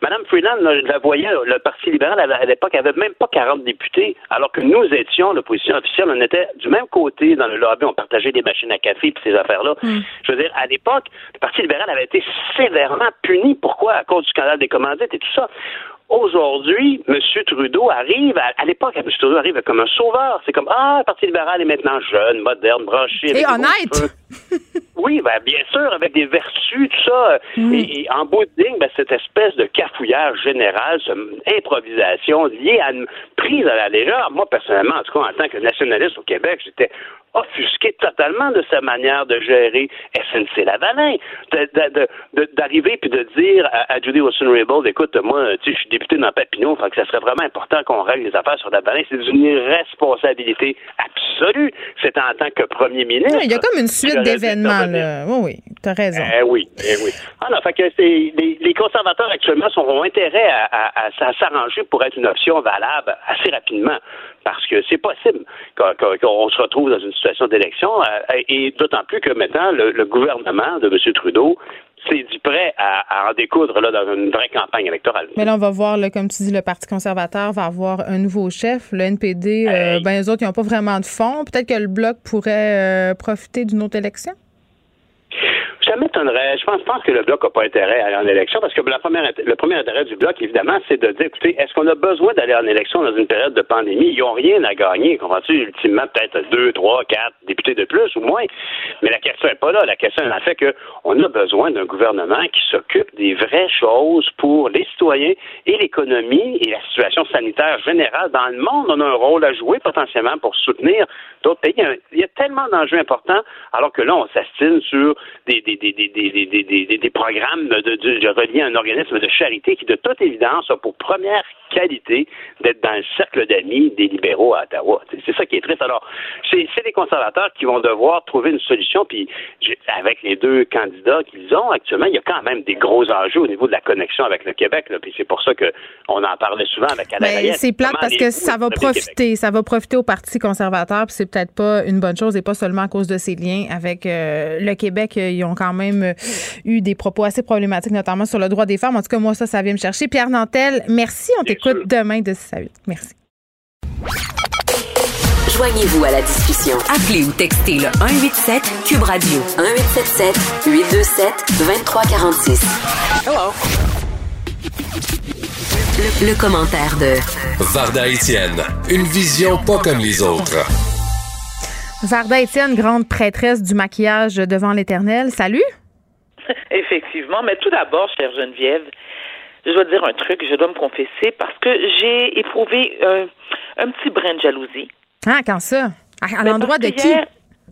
Mme Freeland, la voyait, le Parti libéral à l'époque avait même pas 40 députés, alors que nous étions l'opposition officielle, on était du même côté dans le lobby, on partageait des machines à café et ces affaires-là. Hmm. Je veux dire, à l'époque, le Parti libéral avait été sévèrement puni. Pourquoi? À cause du scandale des commandites et tout ça. Aujourd'hui, M. Trudeau arrive, à, l'époque, M. Trudeau arrive comme un sauveur. C'est comme, ah, le Parti libéral est maintenant jeune, moderne, branché.
Et honnête! (laughs)
oui, ben, bien sûr, avec des vertus, tout ça. Et, en bout de ligne, ben, cette espèce de cafouillage général, cette improvisation liée à une prise à la légère. Moi, personnellement, en tout cas, en tant que nationaliste au Québec, j'étais offusqué totalement de sa manière de gérer SNC-Lavalin, d'arriver puis de dire à, Judy Wilson-Raybould, écoute, moi, tu sais, je suis député dans Papineau, fait que ça serait vraiment important qu'on règle les affaires sur Lavalin. C'est une irresponsabilité absolue. C'est en tant que premier ministre.
il y a comme une suite d'événements. Oui, oui, t'as raison.
Eh oui, eh oui. Alors, fait que les, les, conservateurs actuellement ont intérêt à s'arranger pour être une option valable assez rapidement parce que c'est possible qu'on se retrouve dans une situation d'élection, euh, et d'autant plus que maintenant, le, gouvernement de M. Trudeau s'est dit prêt à, en découdre là, dans une vraie campagne électorale.
Mais là, on va voir, comme tu dis, le Parti conservateur va avoir un nouveau chef. Le NPD, euh, ben, eux autres, ils n'ont pas vraiment de fonds. Peut-être que le Bloc pourrait euh, profiter d'une autre élection?
Ça m'étonnerait. Je pense, pense que le Bloc n'a pas intérêt à aller en élection parce que le premier intérêt du Bloc, évidemment, c'est de dire, écoutez, est-ce qu'on a besoin d'aller en élection dans une période de pandémie? Ils n'ont rien à gagner. Comprends-tu? Ultimement, peut-être deux, trois, quatre députés de plus ou moins. Mais la question n'est pas là. La question est en fait qu'on a besoin d'un gouvernement qui s'occupe des vraies choses pour les citoyens et l'économie et la situation sanitaire générale dans le monde. On a un rôle à jouer potentiellement pour soutenir d'autres pays. Il y a, tellement d'enjeux importants alors que là, on s'astine sur des des, des, des, des, des programmes de, de, reliés à un organisme de charité qui, de toute évidence, a pour première qualité d'être dans le cercle d'amis des libéraux à Ottawa. C'est ça qui est triste. Alors, c'est des conservateurs qui vont devoir trouver une solution. Puis, avec les deux candidats qu'ils ont actuellement, il y a quand même des gros enjeux au niveau de la connexion avec le Québec. Là. Puis c'est pour ça qu'on en parlait souvent avec Alain
C'est plate parce que ça va profiter, ça va profiter au Parti conservateur. Puis c'est peut-être pas une bonne chose et pas seulement à cause de ses liens avec euh, le Québec. Ils ont quand même euh, eu des propos assez problématiques, notamment sur le droit des femmes. En tout cas, moi, ça, ça vient me chercher. Pierre Nantel, merci. On t'écoute demain de 6 à 8. Merci.
Joignez-vous à la discussion. Appelez ou textez le 187 Cube Radio 1877 827 2346. Hello. Le, le, commentaire de
Varda Étienne, une vision pas comme les autres.
Varda Étienne, grande prêtresse du maquillage devant l'Éternel. Salut. (laughs)
Effectivement, mais tout d'abord, chère Geneviève, je dois dire un truc, je dois me confesser, parce que j'ai éprouvé un petit brin de jalousie.
Ah, quand ça? À, l'endroit de qui?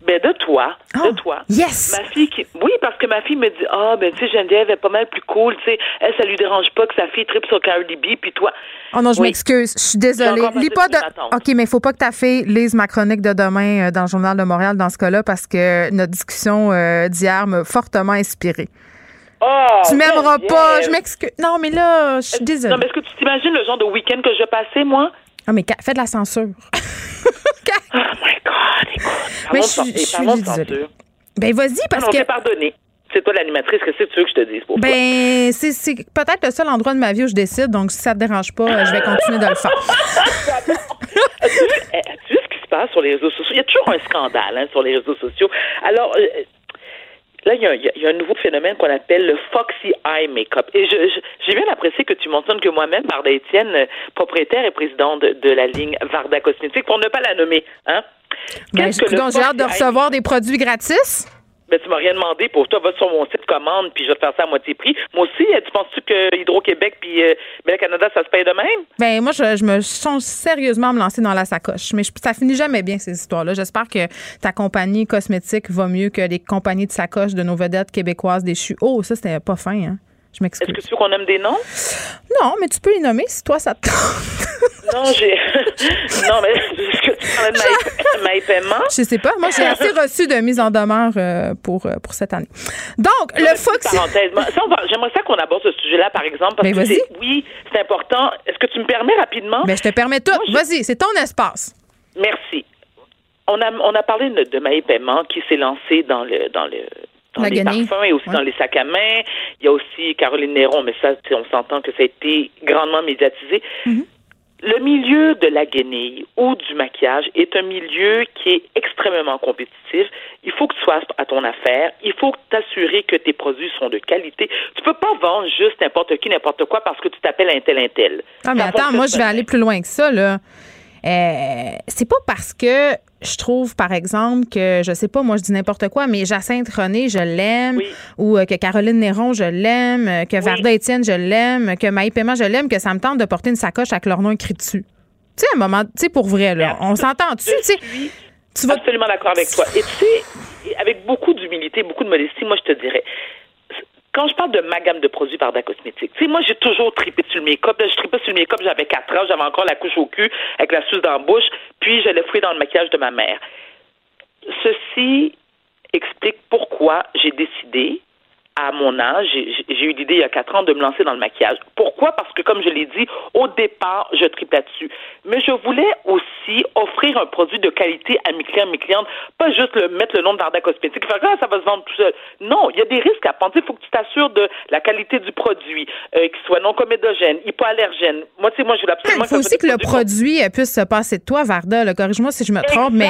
Ben de toi, de
oh,
toi.
Yes.
Ma fille qui, oui, parce que ma fille me dit, ah ben tu sais Geneviève est pas mal plus cool, tu sais, elle ça lui dérange pas que sa fille tripe sur Cardi B, puis toi.
Oh non, je m'excuse, je suis désolée. Lis pas de. Ok, mais il faut pas que ta fille lise ma chronique de demain euh, dans le journal de Montréal dans ce cas-là, parce que notre discussion euh, d'hier m'a fortement inspirée.
Oh,
tu m'aimeras pas, je m'excuse. Non, mais là, je suis désolée.
Non, mais est-ce que tu t'imagines le genre de week-end que je passais, moi?
Ah, mais fais de la censure. (laughs)
oh my. Mais je, suis désolée.
Ben, vas-y, parce non, que.
pardonné. C'est toi l'animatrice, qu'est-ce que tu veux que je te dise pour
ben, c'est peut-être le seul endroit de ma vie où je décide, donc si ça te dérange pas, je vais continuer de le faire. (laughs)
As-tu vu, vu, ce qui se passe sur les réseaux sociaux? Il y a toujours un scandale hein, sur les réseaux sociaux. Alors, euh, Là, il y, a, un nouveau phénomène qu'on appelle le Foxy Eye Makeup. Et j'ai bien apprécié que tu mentionnes que moi-même, Varda Etienne, propriétaire et présidente de, la ligne Varda Cosmétique, pour ne pas la nommer, hein?
Ben, j'ai hâte de recevoir des produits gratis.
Ben, tu m'as rien demandé. Pour toi, va sur mon site commande, puis je vais te faire ça à moitié prix. Moi aussi, tu penses-tu que Hydro-Québec puis euh, ben, Canada, ça se paye de même?
Ben, moi, je, me sens sérieusement à me lancer dans la sacoche. Mais ça finit jamais bien, ces histoires-là. J'espère que ta compagnie cosmétique va mieux que les compagnies de sacoche de nos vedettes québécoises déchues. Oh, ça, c'était pas fin, hein? Je m'excuse.
Est-ce que tu veux qu'on nomme des noms?
Non, mais tu peux les nommer si toi, ça te tente.
non, j'ai. (laughs) non, mais est-ce que tu parlais de maï (laughs) paiement?
Je sais pas. Moi, j'ai assez reçu de mise en demeure euh, pour, euh, pour cette année. Donc, le Fox.
J'aimerais ça qu'on aborde ce sujet-là, par exemple. Parce
ben,
que oui, c'est important. Est-ce que tu me permets rapidement?
Ben, je te permets tout. Vas-y, c'est ton espace.
Merci. On a, on a parlé de, de paiement qui s'est lancé dans le, dans le dans les parfums et aussi dans les sacs à main. Il y a aussi Caroline Néron, mais ça, on s'entend que ça a été grandement médiatisé. Mm-hmm. Le milieu de la guenille ou du maquillage est un milieu qui est extrêmement compétitif. Il faut que tu sois à ton affaire. Il faut t'assurer que tes produits sont de qualité. Tu peux pas vendre juste n'importe qui, n'importe quoi parce que tu t'appelles un tel, un tel.
Ah, mais attends, moi, je vais aller plus loin que ça, là. Euh, c'est pas parce que je trouve, par exemple, que, je sais pas, moi, je dis n'importe quoi, mais Jacinthe René, je l'aime, ou euh, que Caroline Néron, je l'aime, euh, que Varda Étienne, je l'aime, que Maï Paiement, je l'aime, que ça me tente de porter une sacoche avec leur nom écrit dessus. Tu sais, un moment, tu sais, pour vrai, là, on s'entend dessus, tu sais?
Je suis absolument d'accord avec toi. Et tu sais, avec beaucoup d'humilité, beaucoup de modestie, moi, je te dirais, quand je parle de ma gamme de produits par Cosmétique, tu sais, moi, j'ai toujours tripé sur le make-up. Je tripais sur le make-up, j'avais 4 ans, j'avais encore la couche au cul avec la suce dans la bouche, puis je l'ai fouillé dans le maquillage de ma mère. Ceci explique pourquoi j'ai décidé à mon âge, j'ai eu l'idée il y a quatre ans de me lancer dans le maquillage. Pourquoi? Parce que, comme je l'ai dit, au départ, je tripe là-dessus. Mais je voulais aussi offrir un produit de qualité à mes clients, mes clientes, pas juste le, mettre le nom d'Arda Cosmétique, faire ah, ça va se vendre tout seul. Non, il y a des risques à prendre. Il faut que tu t'assures de la qualité du produit, euh, qu'il soit non comédogène, hypoallergène. Moi, tu sais, moi, je veux absolument
Il faut aussi que le produit euh, puisse se passer de toi, Varda. Corrige-moi si je me trompe, mais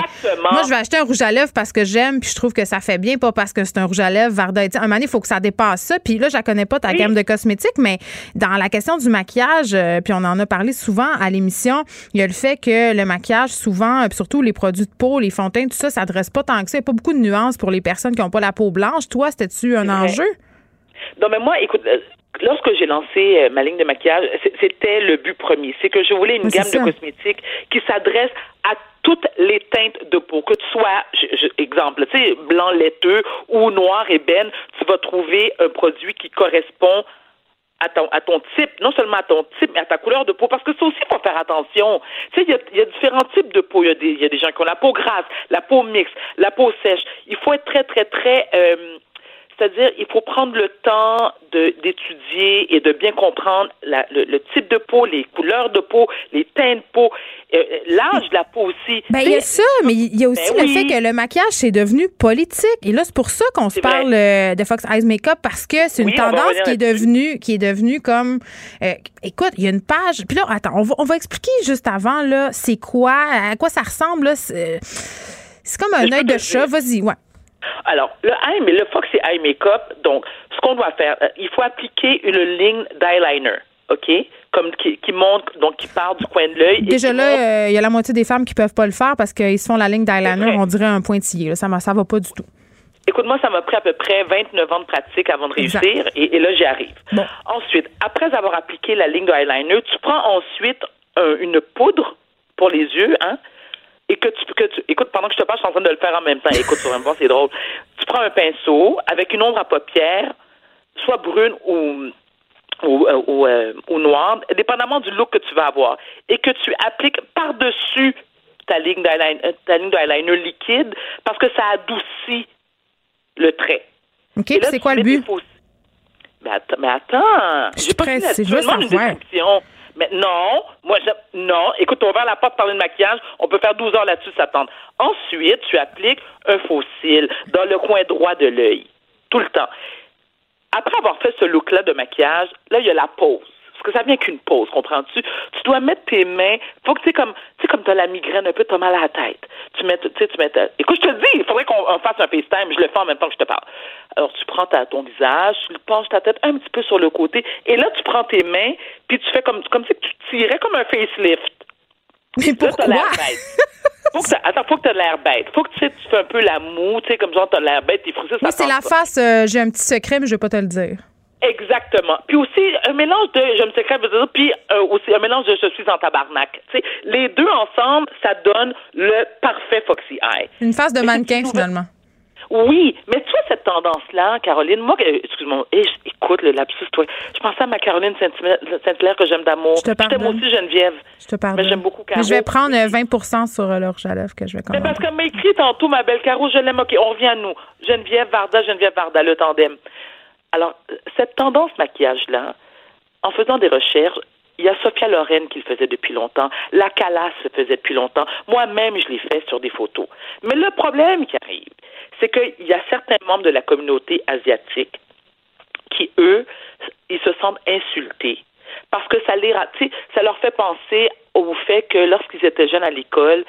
moi, je vais acheter un rouge à lèvres parce que j'aime, puis je trouve que ça fait bien, pas parce que c'est un rouge à lèvres. Varda, un moment il faut que ça dépasse ça. Puis là, je la connais pas ta gamme de cosmétiques, mais dans la question du maquillage, euh, puis on en a parlé souvent à l'émission, il y a le fait que le maquillage, souvent, euh, surtout les produits de peau, les fonds tout ça, ça s'adresse pas tant que ça. Il n'y a pas beaucoup de nuances pour les personnes qui n'ont pas la peau blanche. Toi, c'était-tu un enjeu?
Non, mais moi, écoute, euh, lorsque j'ai lancé ma ligne de maquillage, c'était le but premier. C'est que je voulais une gamme de cosmétiques qui s'adresse à toutes les teintes de peau, que tu sois, exemple, tu sais, blanc laiteux ou noir ébène, tu vas trouver un produit qui correspond à ton, à ton type, non seulement à ton type, mais à ta couleur de peau. Parce que ça aussi, il faut faire attention. Tu sais, il y a, y a différents types de peau. Il y, a des, il y a des gens qui ont la peau grasse, la peau mixte, la peau sèche. Il faut être très, très, très... Euh, c'est-à-dire, il faut prendre le temps d'étudier et de bien comprendre la, le, le, type de peau, les couleurs de peau, les teints de peau, euh, euh l'âge de la peau aussi.
Ben, il y a ça, mais il y a aussi ben le fait que le maquillage, c'est devenu politique. Et là, c'est pour ça qu'on se parle euh, de Fox Eyes Makeup parce que c'est une oui, tendance qui est devenue, qui est devenue comme, euh, écoute, il y a une page. Puis là, attends, on va, on va expliquer juste avant, là, c'est quoi, à quoi ça ressemble, là. C'est comme un œil de chat. Vas-y, ouais.
Alors, le eye, mais le Fox, c'est eye makeup. Donc, ce qu'on doit faire, euh, il faut appliquer une ligne d'eyeliner. OK? Comme qui, qui, monte, donc qui part du coin de l'œil.
Déjà là, euh, il y a la moitié des femmes qui peuvent pas le faire parce qu'ils se font la ligne d'eyeliner, on dirait un pointillé. Ça ne ça va pas du tout.
Écoute-moi, ça m'a pris à peu près 29 ans de pratique avant de réussir et, là, j'y arrive. Ensuite, après avoir appliqué la ligne d'eyeliner, tu prends ensuite une poudre pour les yeux, hein, et que tu, que tu écoute pendant que je te parle, je suis en train de le faire en même temps. Écoute, sur un voir, c'est drôle. Tu prends un pinceau avec une ombre à paupières, soit brune ou ou, euh, ou, euh, ou noire, dépendamment du look que tu vas avoir, et que tu appliques par-dessus ta ligne d'eyeliner, euh, ta ligne d'eyeliner liquide, parce que ça adoucit le trait.
OK, c'est quoi le but?
Mais attends, mais attends.
Je suis pressée, je veux savoir.
Mais non, moi, je, non. Écoute, on va à la porte parler de maquillage. On peut faire 12 heures là-dessus, ça tente. Ensuite, tu appliques un faux dans le coin droit de l'œil. Tout le temps. Après avoir fait ce look-là de maquillage, là, il y a la parce que ça vient qu'une pause, comprends-tu? Tu dois mettre tes mains, faut que tu sais comme tu sais comme t'as la migraine un peu, t'as mal à la tête. Tu mets tu sais tu mets écoute, je te dis, il faudrait qu'on fasse un FaceTime, je le fais en même temps que je te parle. Alors tu prends ta, ton visage, tu penches ta tête un petit peu sur le côté et là tu prends tes mains puis tu fais comme comme si tu tirais comme un facelift.
Mais pourquoi? Là,
faut que attends, faut que tu aies l'air bête. Faut que tu, sais, tu fais un peu la moue, tu sais, comme genre, t'as l'air bête, t'es frustré.
Moi, c'est la face, euh, j'ai un petit secret, mais je vais pas te le dire.
Exactement. Puis aussi, un mélange de je me secrète, puis euh, aussi un mélange de je suis en tabarnak. Les deux ensemble, ça donne le parfait Foxy Eye.
Une face de mannequin, finalement.
Oui, mais tu vois cette tendance-là, Caroline, moi, excuse-moi, écoute le lapsus, toi. Je pensais à ma Caroline Saint-Hilaire que j'aime d'amour. Je te aussi Geneviève.
Je te parle.
Mais j'aime beaucoup Caro.
je vais prendre 20% sur euh, leur à que je vais commander.
Mais parce qu'elle m'a écrit tantôt, ma belle Caro, je l'aime. OK, on revient à nous. Geneviève Varda, Geneviève Varda, le tandem. Alors, cette tendance maquillage-là, en faisant des recherches, il y a Sophia Loren qui le faisait depuis longtemps. La Calas le faisait depuis longtemps. Moi-même, je l'ai fait sur des photos. Mais le problème qui arrive, c'est qu'il y a certains membres de la communauté asiatique qui, eux, ils se sentent insultés. Parce que ça, les, ça leur fait penser au fait que lorsqu'ils étaient jeunes à l'école,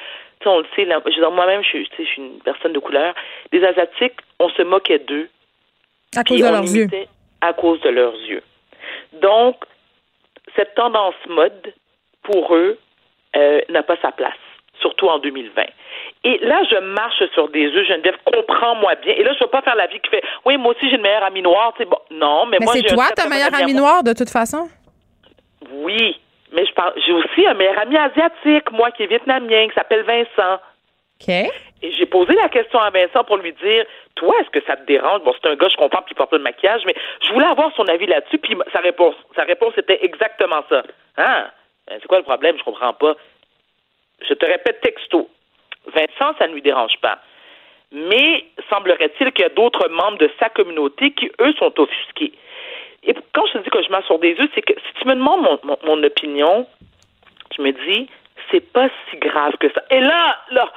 on le sait, moi-même, je, je suis une personne de couleur, les Asiatiques, on se moquait d'eux
à cause de leurs yeux.
À cause de leurs yeux. Donc, cette tendance mode, pour eux, euh, n'a pas sa place, surtout en 2020. Et là, je marche sur des œufs, Geneviève, comprends-moi bien. Et là, je ne veux pas faire la vie qui fait Oui, moi aussi, j'ai une meilleure amie noire. Bon, non, mais,
mais
moi.
C'est toi, ta meilleure amie noire, de toute façon?
Oui, mais je parle. J'ai aussi un meilleur ami asiatique, moi, qui est vietnamien, qui s'appelle Vincent.
OK.
J'ai posé la question à Vincent pour lui dire Toi, est-ce que ça te dérange? Bon, c'est un gars, je comprends, il porte pas de maquillage, mais je voulais avoir son avis là-dessus, puis sa réponse, sa réponse était exactement ça. Hein? Ben, C'est quoi le problème? Je comprends pas. Je te répète texto. Vincent, ça ne lui dérange pas. Mais semblerait-il qu'il y a d'autres membres de sa communauté qui, eux, sont offusqués. Et quand je te dis que je marche sur des œufs, c'est que si tu me demandes mon, mon opinion, tu me dis, c'est pas si grave que ça. Et là, là,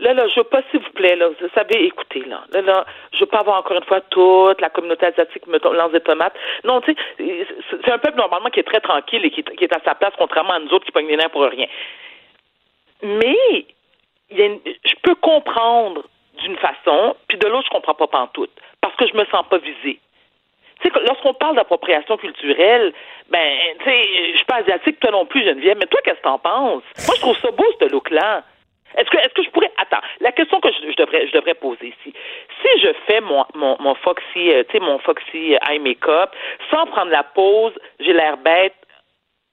Là, là, je veux pas, s'il vous plaît, là, vous savez, écoutez, là, là, là, je veux pas avoir encore une fois toute la communauté asiatique me lance des tomates. Non, tu sais, c'est un peuple normalement qui est très tranquille et qui, est à sa place, contrairement à nous autres qui pognent les nerfs pour rien. Mais, il y a je peux comprendre d'une façon, puis de l'autre, je comprends pas pantoute, parce que je me sens pas visée. Tu sais, lorsqu'on parle d'appropriation culturelle, ben, tu sais, je suis pas asiatique, toi non plus, Geneviève, mais toi, qu'est-ce que t'en penses? Moi, je trouve ça beau, ce look-là. Est-ce que, est-ce que je pourrais. Attends, la question que je, devrais, je devrais poser ici. Si je fais mon, mon, mon Foxy, euh, tu sais, mon Foxy eye make-up, sans prendre la pause, j'ai l'air bête,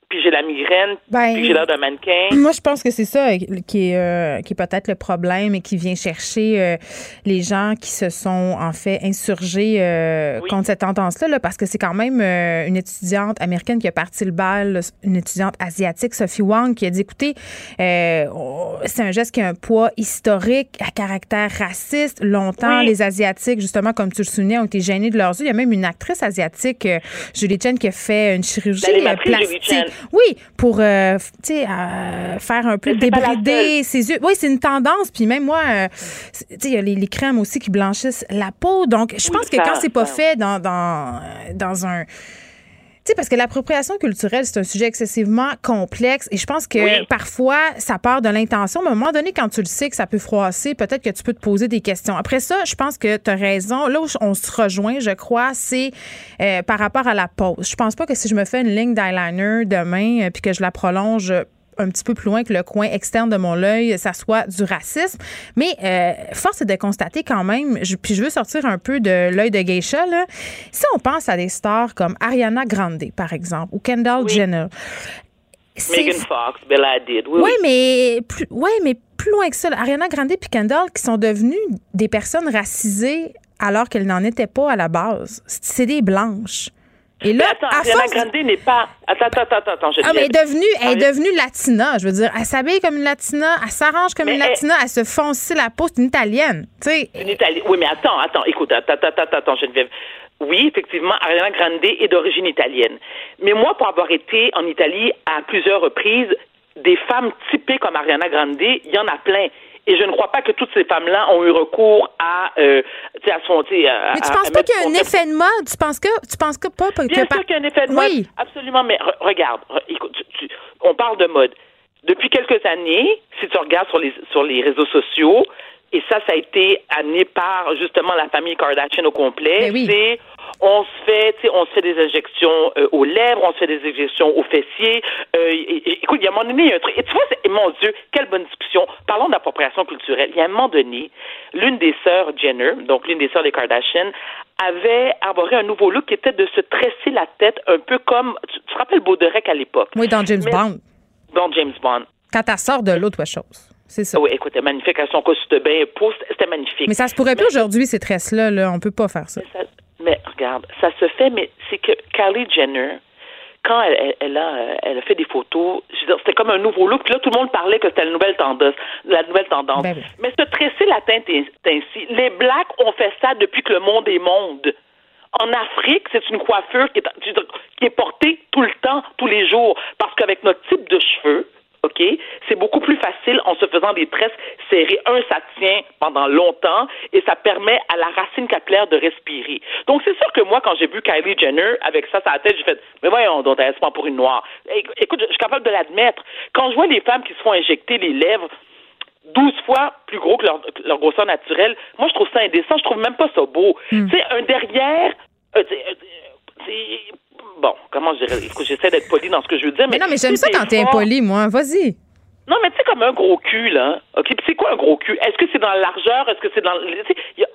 puis j'ai la migraine,
Ben,
puis j'ai l'air d'un mannequin.
Moi, je pense que c'est ça euh, qui est, euh, qui est peut-être le problème et qui vient chercher euh, les gens qui se sont en fait insurgés euh,
Oui.
contre cette tendance-là, là, parce que c'est quand même euh, une étudiante américaine qui a parti le bal, une étudiante asiatique, Sophie Wang, qui a dit écoutez, euh, on- c'est un geste qui a un poids historique à caractère raciste. Longtemps,
Oui.
les Asiatiques, justement, comme tu le soulignais, ont été gênés de leurs yeux. Il y a même une actrice asiatique, Julie Chen, qui a fait une chirurgie plastique. Oui, pour euh, euh, faire un peu débrider ses yeux. Oui, c'est une tendance. Puis même moi, euh, il y a les, les crèmes aussi qui blanchissent la peau. Donc, je
Oui,
pense que quand c'est pas fait dans dans euh, dans un tu sais, parce que l'appropriation culturelle, c'est un sujet excessivement complexe et je pense que
Oui.
parfois, ça part de l'intention, mais à un moment donné, quand tu le sais que ça peut froisser, peut-être que tu peux te poser des questions. Après ça, je pense que tu as raison. Là où on se rejoint, je crois, c'est euh, par rapport à la pose. Je pense pas que si je me fais une ligne d'eyeliner demain euh, puis que je la prolonge un petit peu plus loin que le coin externe de mon œil, ça soit du racisme. Mais euh, force est de constater quand même, je- puis je veux sortir un peu de l'œil de geisha, là. si on pense à des stars comme Ariana Grande, par exemple, ou Kendall
Oui.
Jenner,
Megan Fox, Bella Hadid. Oui,
oui,
oui.
mais plus, ouais, mais plus loin que ça. Ariana Grande et Kendall qui sont devenues des personnes racisées alors qu'elles n'en étaient pas à la base. C'est des blanches. Et là,
Mais attends, Ariana
force-
Grande n'est pas. Attends, attends, attends, attends. Je
ah, mais elle est devenue, elle est devenue latina. Je veux dire, elle s'habille comme une latina, elle s'arrange comme
Mais
une
elle-
latina, elle se fonce la peau, c'est une italienne. Tu sais,
Une Italie. Oui, mais attends, attends, écoute, attends, attends, attends, attends, Geneviève. Oui, effectivement, Ariana Grande est d'origine italienne. Mais moi, pour avoir été en Italie à plusieurs reprises, des femmes typées comme Ariana Grande, il y en a plein. Et je ne crois pas que toutes ces femmes-là ont eu recours à, euh, tu sais, à son, tu sais, à-
mais tu penses
à
pas qu'il y a un effet de mode? Tu penses que, tu penses que pas? que
Bien
par-
sûr qu'il y a un effet de mode.
Oui.
Absolument, mais re- regarde, re- écoute, tu- tu- on parle de mode. Depuis quelques années, si tu regardes sur les, sur les réseaux sociaux, et ça, ça a été amené par justement la famille Kardashian au complet,
oui.
c'est on se fait, on se fait des injections euh, aux lèvres, on se fait des injections aux fessiers. Euh, et- et- écoute, il y a un moment donné, il y a un truc. Et tu vois, et mon Dieu, quelle bonne discussion. Parlons d'appropriation culturelle. Il y a un moment donné, l'une des sœurs Jenner, donc l'une des sœurs des Kardashian, avait arboré un nouveau look qui était de se tresser la tête un peu comme, tu, tu te rappelles Baudelaire à l'époque,
Oui, dans James
Mais-
Bond.
dans James Bond.
Quand elle sort de l'autre chose. C'est ça.
Oui, écoute, elle est magnifique, avec son costume de bain c'était- magnifique.
Mais ça se pourrait plus aujourd'hui, ces tresses-là. Là. On peut pas faire ça.
Mais, ça- mais regarde, ça se fait, mais c'est que Kylie Jenner, quand elle, elle, elle a, euh, elle a fait des photos, c'était comme un nouveau look. Puis là, tout le monde parlait que c'était la nouvelle tendance. La nouvelle tendance.
Ben oui.
Mais se tresser la teinte est ainsi. Les Blacks ont fait ça depuis que le monde est monde. En Afrique, c'est une coiffure qui est, qui est portée tout le temps, tous les jours. Parce qu'avec notre type de cheveux, OK, c'est beaucoup plus facile en se faisant des tresses serrées. Un, ça tient pendant longtemps et ça permet à la racine capillaire de respirer. Donc, c'est sûr que moi, quand j'ai vu Kylie Jenner avec ça sur la tête, j'ai fait, mais voyons, donc, elle se prend pour une noire. Éc- Écoute, je suis capable de l'admettre. Quand je vois les femmes qui se font injecter les lèvres, 12 fois plus gros que leur, leur grosseur naturelle. Moi, je trouve ça indécent. Je trouve même pas ça beau. Tu sais, un derrière, euh, euh, bon, comment je dirais, j'essaie d'être poli dans ce que je veux dire, mais.
Mais non, mais j'aime ça quand t'es impoli, moi. Vas-y.
Non, mais tu sais, comme un gros cul, là. OK, puis c'est quoi un gros cul? Est-ce que c'est dans la largeur? Est-ce que c'est dans. a-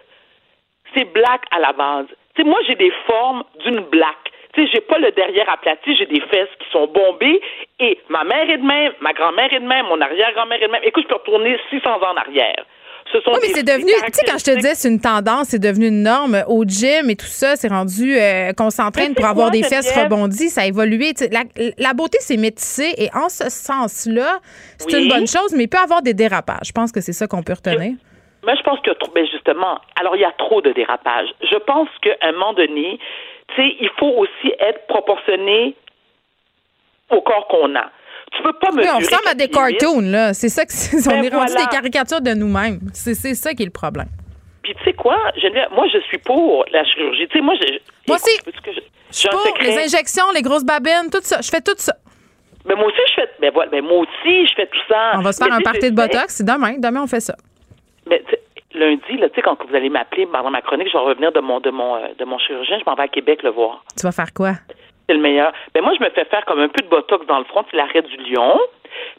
C'est black à la base. Tu sais, moi, j'ai des formes d'une black. Tu sais, j'ai pas le derrière aplati, j'ai des fesses qui sont bombées. Et ma mère est de même, ma grand-mère est de même, mon arrière-grand-mère est de même. Écoute, je peux retourner 600 ans en arrière. Ce sont
Oui, mais c'est devenu, tu sais, quand je te disais c'est une tendance, c'est devenu une norme au gym et tout ça, c'est rendu euh, qu'on s'entraîne
Mais
pour avoir
quoi,
des fesses rebondies, ça a évolué. La, la beauté, c'est métissé et en ce sens-là, c'est
Oui.
une bonne chose, mais il peut y avoir des dérapages. Je pense que c'est ça qu'on peut retenir.
Mais je pense qu'il y a trop, ben justement, alors il y a trop de dérapage. Je pense qu'à un moment donné, tu sais, il faut aussi être proportionné au corps qu'on a. Tu peux pas
Oui,
mesurer.
on ressemble à des cartoons, là. C'est ça que on
Ben
est rendu
voilà.
des caricatures de nous-mêmes. C'est c'est ça qui est le problème.
Puis tu sais quoi, Geneviève, moi je suis pour la chirurgie. Tu sais, moi, je,
Moi aussi.
je-
Je suis pour
secret.
les injections, les grosses babines, tout ça. Je fais tout ça.
Ben moi aussi je fais, ben voilà, ben moi aussi je fais tout ça.
On va se faire
Mais
un party de botox. C'est demain. Demain, on fait ça.
Mais lundi, là, tu sais, quand vous allez m'appeler pendant ma chronique, je vais revenir de mon de mon euh, de mon chirurgien, je m'en vais à Québec le voir.
Tu vas faire quoi?
C'est le meilleur. Ben moi, je me fais faire comme un peu de botox dans le front, c'est l'arrêt du lion.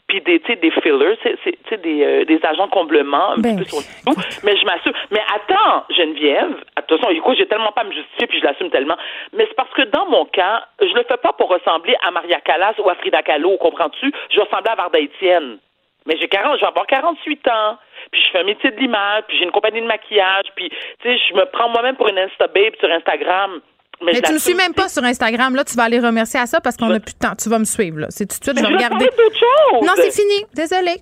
puis des, des fillers, c'est des, euh, des agents de comblement un
ben
peu sur le Mais je m'assure. Mais attends, Geneviève, attention, écoute, j'ai tellement pas à me justifier, puis je l'assume tellement. Mais c'est parce que dans mon cas, je le fais pas pour ressembler à Maria Callas ou à Frida Kahlo, comprends-tu? Je ressemble à Varda Étienne. Mais j'ai 40, je vais avoir 48 ans, puis je fais un métier de l'image, puis j'ai une compagnie de maquillage, puis tu sais, je me prends moi-même pour une Insta babe sur Instagram.
Mais, tu ne suis même pas sur Instagram. Là, tu vas aller remercier à ça parce qu'on a plus de temps. Tu vas me suivre. Là. C'est tout de suite, je vais regarder. Non, c'est fini. Désolée.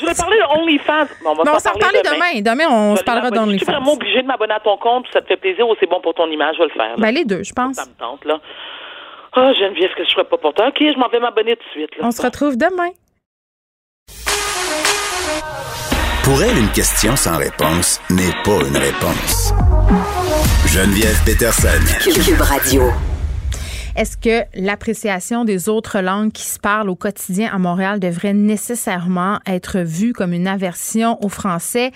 je vais parler de OnlyFans.
on va s'en reparler demain. Demain, on se parlera d'OnlyFans. Tu
es vraiment obligé de m'abonner à ton compte, ça te fait plaisir ou c'est bon pour ton image, je vais le faire.
Ben, les deux, je pense.
Ça me tente, là. Ah, oh, Geneviève, que je ferais pas pour toi? OK, je m'en vais m'abonner tout de suite.
on se retrouve demain.
Pour elle, une question sans réponse n'est pas une réponse. Geneviève Peterson.
Cube Radio.
Est-ce que l'appréciation des autres langues qui se parlent au quotidien à Montréal devrait nécessairement être vue comme une aversion au français?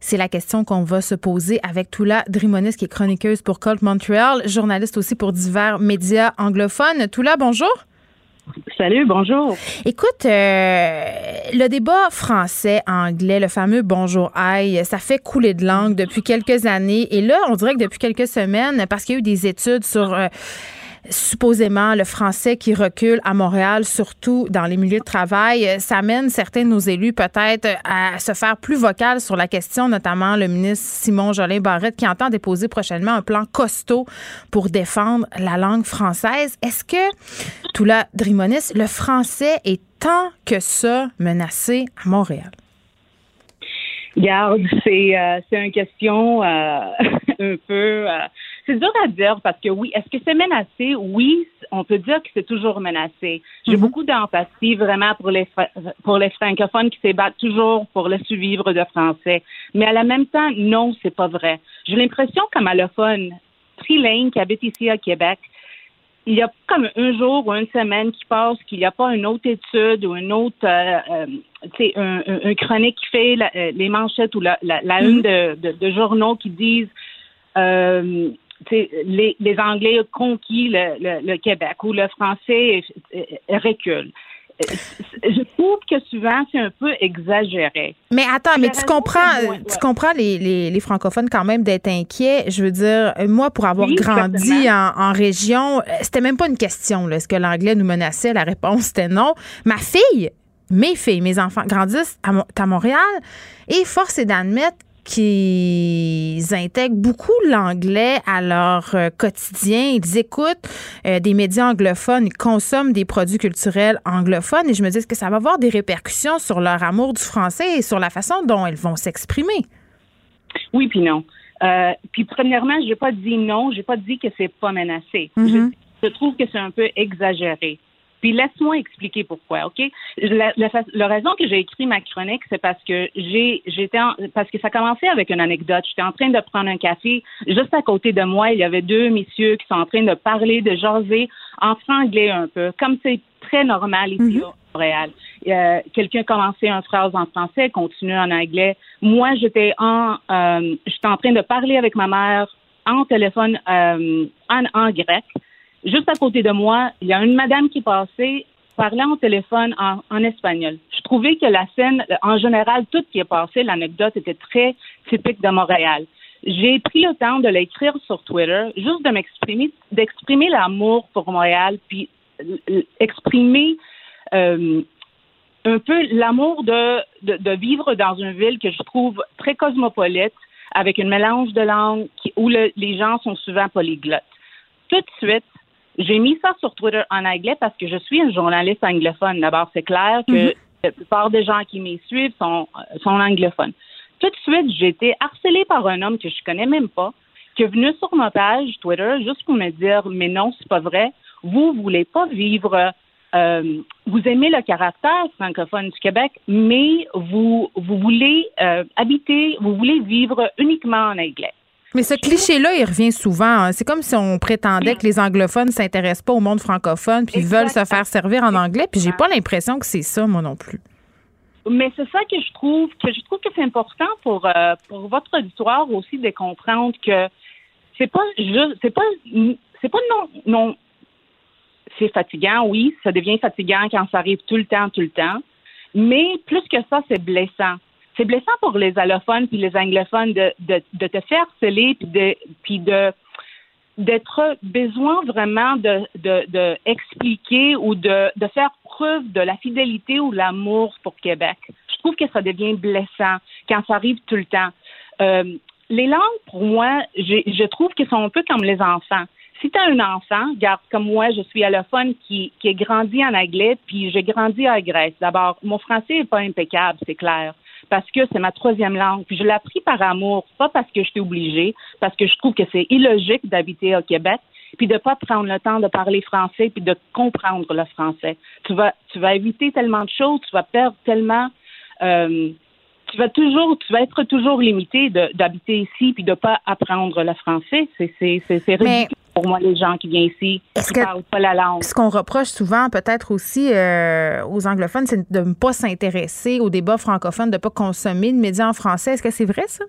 C'est la question qu'on va se poser avec Toula Drimonis, qui est chroniqueuse pour Colt Montreal, journaliste aussi pour divers médias anglophones. Toula, bonjour.
Salut, bonjour.
Écoute, euh, le débat français-anglais, le fameux bonjour aïe, ça fait couler de langue depuis quelques années. Et là, on dirait que depuis quelques semaines, parce qu'il y a eu des études sur euh, supposément le français qui recule à Montréal, surtout dans les milieux de travail, euh, ça amène certains de nos élus peut-être à se faire plus vocal sur la question, notamment le ministre Simon Jolin Barrette qui entend déposer prochainement un plan costaud pour défendre la langue française. Est-ce que, Toula Drimonis, le français est tant que ça menacé à Montréal?
Garde, c'est euh, une question euh, (laughs) un peu c'est dur à dire parce que oui, est-ce que c'est menacé? Oui, on peut dire que c'est toujours menacé. J'ai mhm. beaucoup d'empathie vraiment pour les pour les francophones qui se battent toujours pour le survivre de français. Mais à la même temps, non, c'est pas vrai. J'ai l'impression qu'un mallophone trilingue qui habite ici à Québec, il y a comme un jour ou une semaine qui passe qu'il n'y a pas une autre étude ou une autre, euh, euh un, un, chronique qui fait euh, les manchettes ou la, la, une mhm. de, de, journaux qui disent euh, les, les, Anglais ont conquis le, le, Québec ou le français recule. Je trouve que souvent, c'est un peu exagéré.
Mais attends, mais tu comprends, tu comprends les, les, les, francophones quand même d'être inquiets. Je veux dire, moi, pour avoir grandi en, en, région, c'était même pas une question. Est-ce que l'anglais nous menaçait? La réponse, c'était non. Ma fille, mes filles, mes enfants grandissent à, à Montréal et force est d'admettre qu'ils intègrent beaucoup l'anglais à leur euh, quotidien. Ils écoutent euh, des médias anglophones, ils consomment des produits culturels anglophones et je me dis que ça va avoir des répercussions sur leur amour du français et sur la façon dont elles vont s'exprimer?
Oui, puis non. Euh, puis premièrement, je n'ai pas dit non, j'ai pas dit que c'est pas menacé.
Mm-hmm.
je, trouve que c'est un peu exagéré. Puis laisse-moi expliquer pourquoi, OK? La, la, raison que j'ai écrit ma chronique, c'est parce que j'ai j'étais parce que ça commençait avec une anecdote. J'étais en train de prendre un café. Juste à côté de moi, il y avait deux messieurs qui sont en train de parler, de jaser en franglais un peu, comme c'est très normal ici à Montréal. Euh, Quelqu'un commençait une phrase en français, continuait en anglais. Moi, j'étais en euh, j'étais en train de parler avec ma mère en téléphone euh, en, en grec. Juste à côté de moi, il y a une madame qui passait, parlait en téléphone en, espagnol. Je trouvais que la scène, en général, tout ce qui est passé, l'anecdote était très typique de Montréal. J'ai pris le temps de l'écrire sur Twitter, juste de m'exprimer, d'exprimer l'amour pour Montréal, puis exprimer euh, un peu l'amour de, de, vivre dans une ville que je trouve très cosmopolite, avec un mélange de langues où les gens sont souvent polyglottes. Tout de suite, j'ai mis ça sur Twitter en anglais parce que je suis une journaliste anglophone. D'abord, c'est clair que mhm. la plupart des gens qui m'y suivent sont, sont anglophones. Tout de suite, j'ai été harcelée par un homme que je connais même pas, qui est venu sur ma page Twitter juste pour me dire mais non, c'est pas vrai. Vous voulez pas vivre euh, vous aimez le caractère francophone du Québec, mais vous vous voulez euh, habiter, vous voulez vivre uniquement en anglais.
Mais ce cliché-là, il revient souvent. Hein. C'est comme si on prétendait que les anglophones ne s'intéressent pas au monde francophone puis veulent se faire servir en anglais. Puis j'ai pas l'impression que c'est ça, moi non plus.
Mais c'est ça que je trouve que je trouve que c'est important pour euh, pour votre auditoire aussi de comprendre que c'est pas juste c'est pas c'est pas non non c'est fatigant oui ça devient fatigant quand ça arrive tout le temps tout le temps mais plus que ça, c'est blessant. C'est blessant pour les allophones puis les anglophones de, de, te faire sceller puis de, de d'être besoin vraiment de, expliquer ou de, de faire preuve de la fidélité ou l'amour pour Québec. Je trouve que ça devient blessant quand ça arrive tout le temps. Euh, les langues, pour moi, je trouve qu'elles sont un peu comme les enfants. Si tu as un enfant, regarde, comme moi, je suis allophone qui, qui est grandi en anglais, puis j'ai grandi à Grèce. D'abord, mon français n'est pas impeccable, c'est clair parce que c'est ma troisième langue. Puis je l'ai appris par amour, pas parce que j'étais obligée, parce que je trouve que c'est illogique d'habiter au Québec puis de pas prendre le temps de parler français puis de comprendre le français. Tu vas, tu vas éviter tellement de choses, tu vas perdre tellement. Euh, tu vas toujours, tu vas être toujours limité d'habiter ici puis de pas apprendre le français. C'est ridicule pour moi les gens qui viennent ici qui parlent pas la langue.
Ce qu'on reproche souvent peut-être aussi euh, aux anglophones, c'est de ne pas s'intéresser aux débats francophones, de ne pas consommer de médias en français. Est-ce que c'est vrai ça?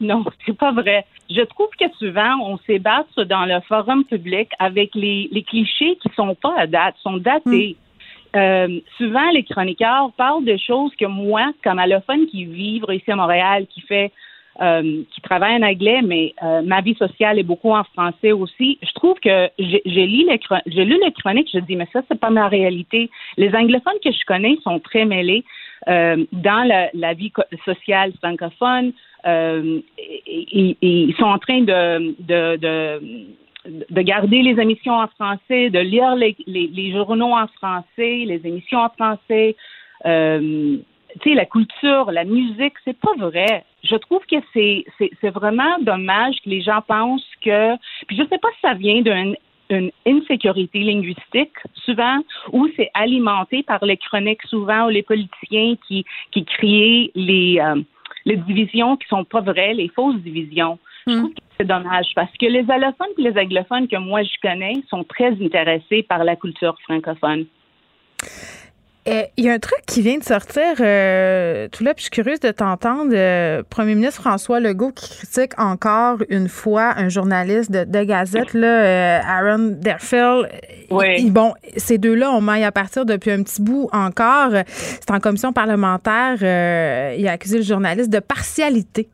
Non, (laughs) c'est pas vrai. Je trouve que souvent, on s'ébat dans le forum public avec les, les clichés qui sont pas à date, sont datés. Hmm. Euh, souvent, les chroniqueurs parlent de choses que moi, comme allophone qui vivre ici à Montréal, qui fait euh, qui travaille en anglais, mais euh, ma vie sociale est beaucoup en français aussi. Je trouve que j'ai lu les j'ai lu les chroniques, je dis mais ça c'est pas ma réalité. Les anglophones que je connais sont très mêlés euh, dans la, la, vie sociale francophone. Et, ils sont en train de, de, de de garder les émissions en français, de lire les, les, les journaux en français, les émissions en français. Euh, tu sais, la culture, la musique, c'est pas vrai. Je trouve que c'est, c'est, vraiment dommage que les gens pensent que. Puis je sais pas si ça vient d'une une insécurité linguistique souvent ou c'est alimenté par les chroniques souvent ou les politiciens qui qui créent les euh, les divisions qui sont pas vraies, les fausses divisions. Je hmm. trouve que c'est dommage parce que les allophones et les anglophones que moi je connais sont très intéressés par la culture francophone.
Euh, il y a un truc qui vient de sortir, euh, tout là, puis je suis curieuse de t'entendre. Euh, Premier ministre François Legault qui critique encore une fois un journaliste de, Gazette, là, Aaron Derfield. Oui. bon, ces deux-là, on maille à partir depuis un petit bout encore. C'est en commission parlementaire. il a accusé le journaliste de partialité.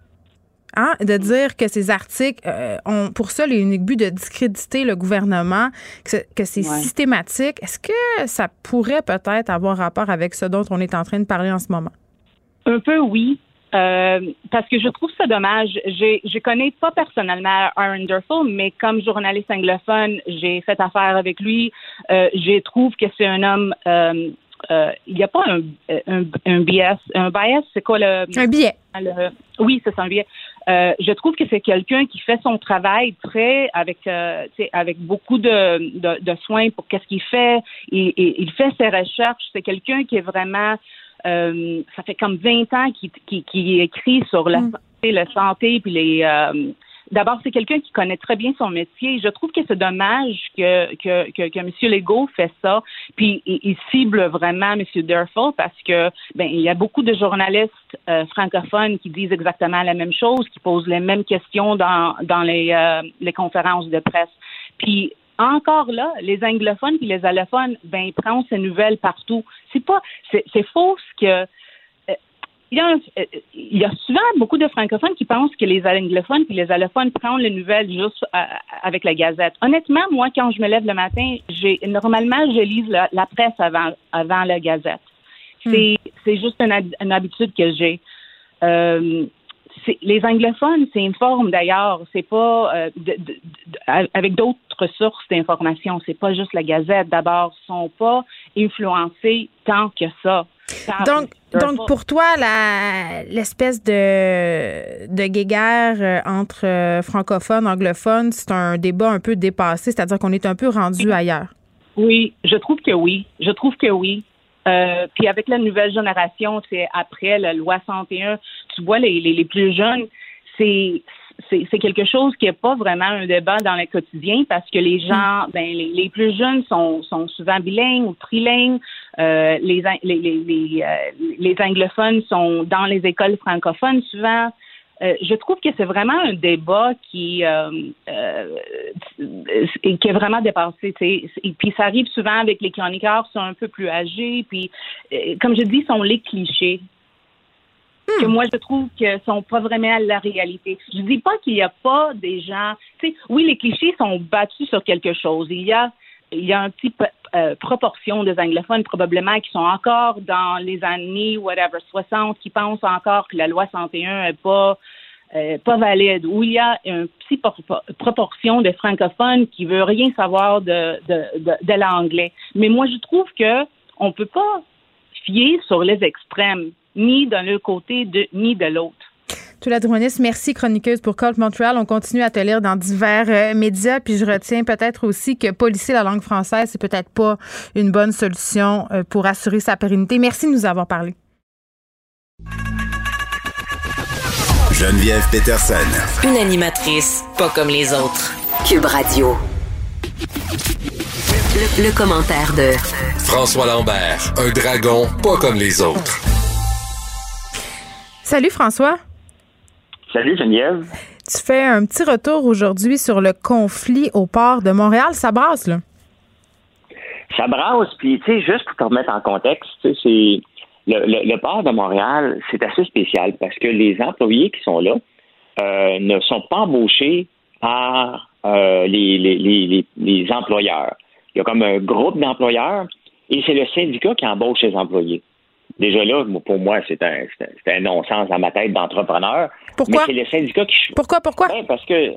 Hein, de dire que ces articles euh, ont pour seul et unique but de discréditer le gouvernement, que, c'est systématique. Est-ce que ça pourrait peut-être avoir rapport avec ce dont on est en train de parler en ce moment?
Un peu oui. Euh, parce que je trouve ça dommage. Je ne connais pas personnellement Aaron Durfell, mais comme journaliste anglophone, j'ai fait affaire avec lui. Euh, je trouve que c'est un homme euh, il n'y a pas un, un, un bias. Un bias, c'est quoi le.
Un biais.
oui, c'est un biais. Euh, je trouve que c'est quelqu'un qui fait son travail très avec euh, avec beaucoup de, de, de, soins pour qu'est-ce qu'il fait. Il, il, fait ses recherches. C'est quelqu'un qui est vraiment euh, ça fait comme 20 ans qu'il qui, écrit sur la, mm. santé, la santé puis les euh, D'abord, c'est quelqu'un qui connaît très bien son métier. Je trouve que c'est dommage que, que, que, que M. Legault fait ça, puis il, cible vraiment M. Durfell parce que ben il y a beaucoup de journalistes euh, francophones qui disent exactement la même chose, qui posent les mêmes questions dans, dans les, euh, les conférences de presse. Puis encore là, les anglophones et les allophones, ben, ils prennent ces nouvelles partout. C'est pas, c'est faux ce que il y, a euh, il y a souvent beaucoup de francophones qui pensent que les anglophones puis les allophones prennent les nouvelles juste euh, avec la Gazette. Honnêtement, moi, quand je me lève le matin, j'ai normalement je lis la, presse avant avant la Gazette. Hmm. C'est juste une, habitude que j'ai. Euh, les anglophones s'informent d'ailleurs, c'est pas avec d'autres sources d'information, c'est pas juste la Gazette. D'abord, sont pas influencés tant que ça
donc, donc pour toi, l'espèce de, de guéguerre euh, entre euh, francophones, anglophones, c'est un débat un peu dépassé, c'est-à-dire qu'on est un peu rendu ailleurs.
Oui, je trouve que oui. Je trouve que oui. Euh, puis avec la nouvelle génération, c'est après la loi 101, tu vois, les, les, les plus jeunes, c'est c'est quelque chose qui n'est pas vraiment un débat dans le quotidien parce que les gens, mm. ben, les, les plus jeunes sont, sont souvent bilingues ou trilingues. Euh, les, les, les, euh, les, anglophones sont dans les écoles francophones souvent. Euh, je trouve que c'est vraiment un débat qui, euh, qui est vraiment dépassé. Et puis ça arrive souvent avec les chroniqueurs qui sont un peu plus âgés. Puis, comme je dis, sont les clichés que hmm. moi je trouve que sont pas vraiment la réalité. Je dis pas qu'il n'y a pas des gens. Tu sais, oui, les clichés sont battus sur quelque chose. Il y a il y a un petit euh, proportion des anglophones probablement qui sont encore dans les années whatever 60 qui pensent encore que la loi 101 est pas euh, pas valide, où il y a une petite proportion de francophones qui veut rien savoir de, de, de, de l'anglais. Mais moi, je trouve que on peut pas fier sur les extrêmes, ni d'un côté de, ni de l'autre.
Tout la merci chroniqueuse pour Colt Montreal. On continue à te lire dans divers euh, médias, puis je retiens peut-être aussi que policer la langue française, c'est peut-être pas une bonne solution euh, pour assurer sa pérennité. Merci de nous avoir parlé.
Geneviève Peterson.
Une animatrice pas comme les autres. Cube Radio. Le, commentaire de
François Lambert, un dragon pas comme les autres.
Salut François.
Salut Geneviève.
Tu fais un petit retour aujourd'hui sur le conflit au port de Montréal. Ça brasse, là?
Ça brasse, puis tu sais, juste pour te remettre en contexte, c'est le, port de Montréal, c'est assez spécial parce que les employés qui sont là euh, ne sont pas embauchés par euh, les, les, employeurs. Il y a comme un groupe d'employeurs et c'est le syndicat qui embauche les employés. Déjà là, pour moi, c'est un, un non-sens dans ma tête d'entrepreneur.
Pourquoi?
Mais c'est le syndicat qui...
Pourquoi, pourquoi?
Ben, parce que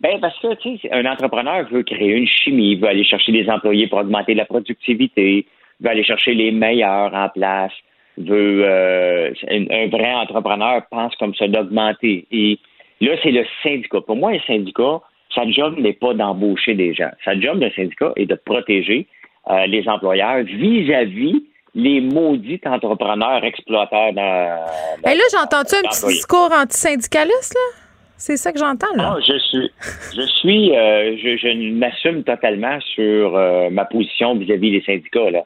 ben parce que tu sais, un entrepreneur veut créer une chimie, veut aller chercher des employés pour augmenter la productivité, veut aller chercher les meilleurs en place, veut euh, un, vrai entrepreneur pense comme ça d'augmenter. Et là, c'est le syndicat. Pour moi, un syndicat, sa job n'est pas d'embaucher des gens. Sa job d'un syndicat est de protéger euh, les employeurs vis-à-vis les maudits entrepreneurs exploiteurs dans.
Et là, j'entends-tu un petit discours antisyndicaliste, là? C'est ça que j'entends, là?
Non, je suis, je suis, euh, je, je m'assume totalement sur ma position vis-à-vis des syndicats, là.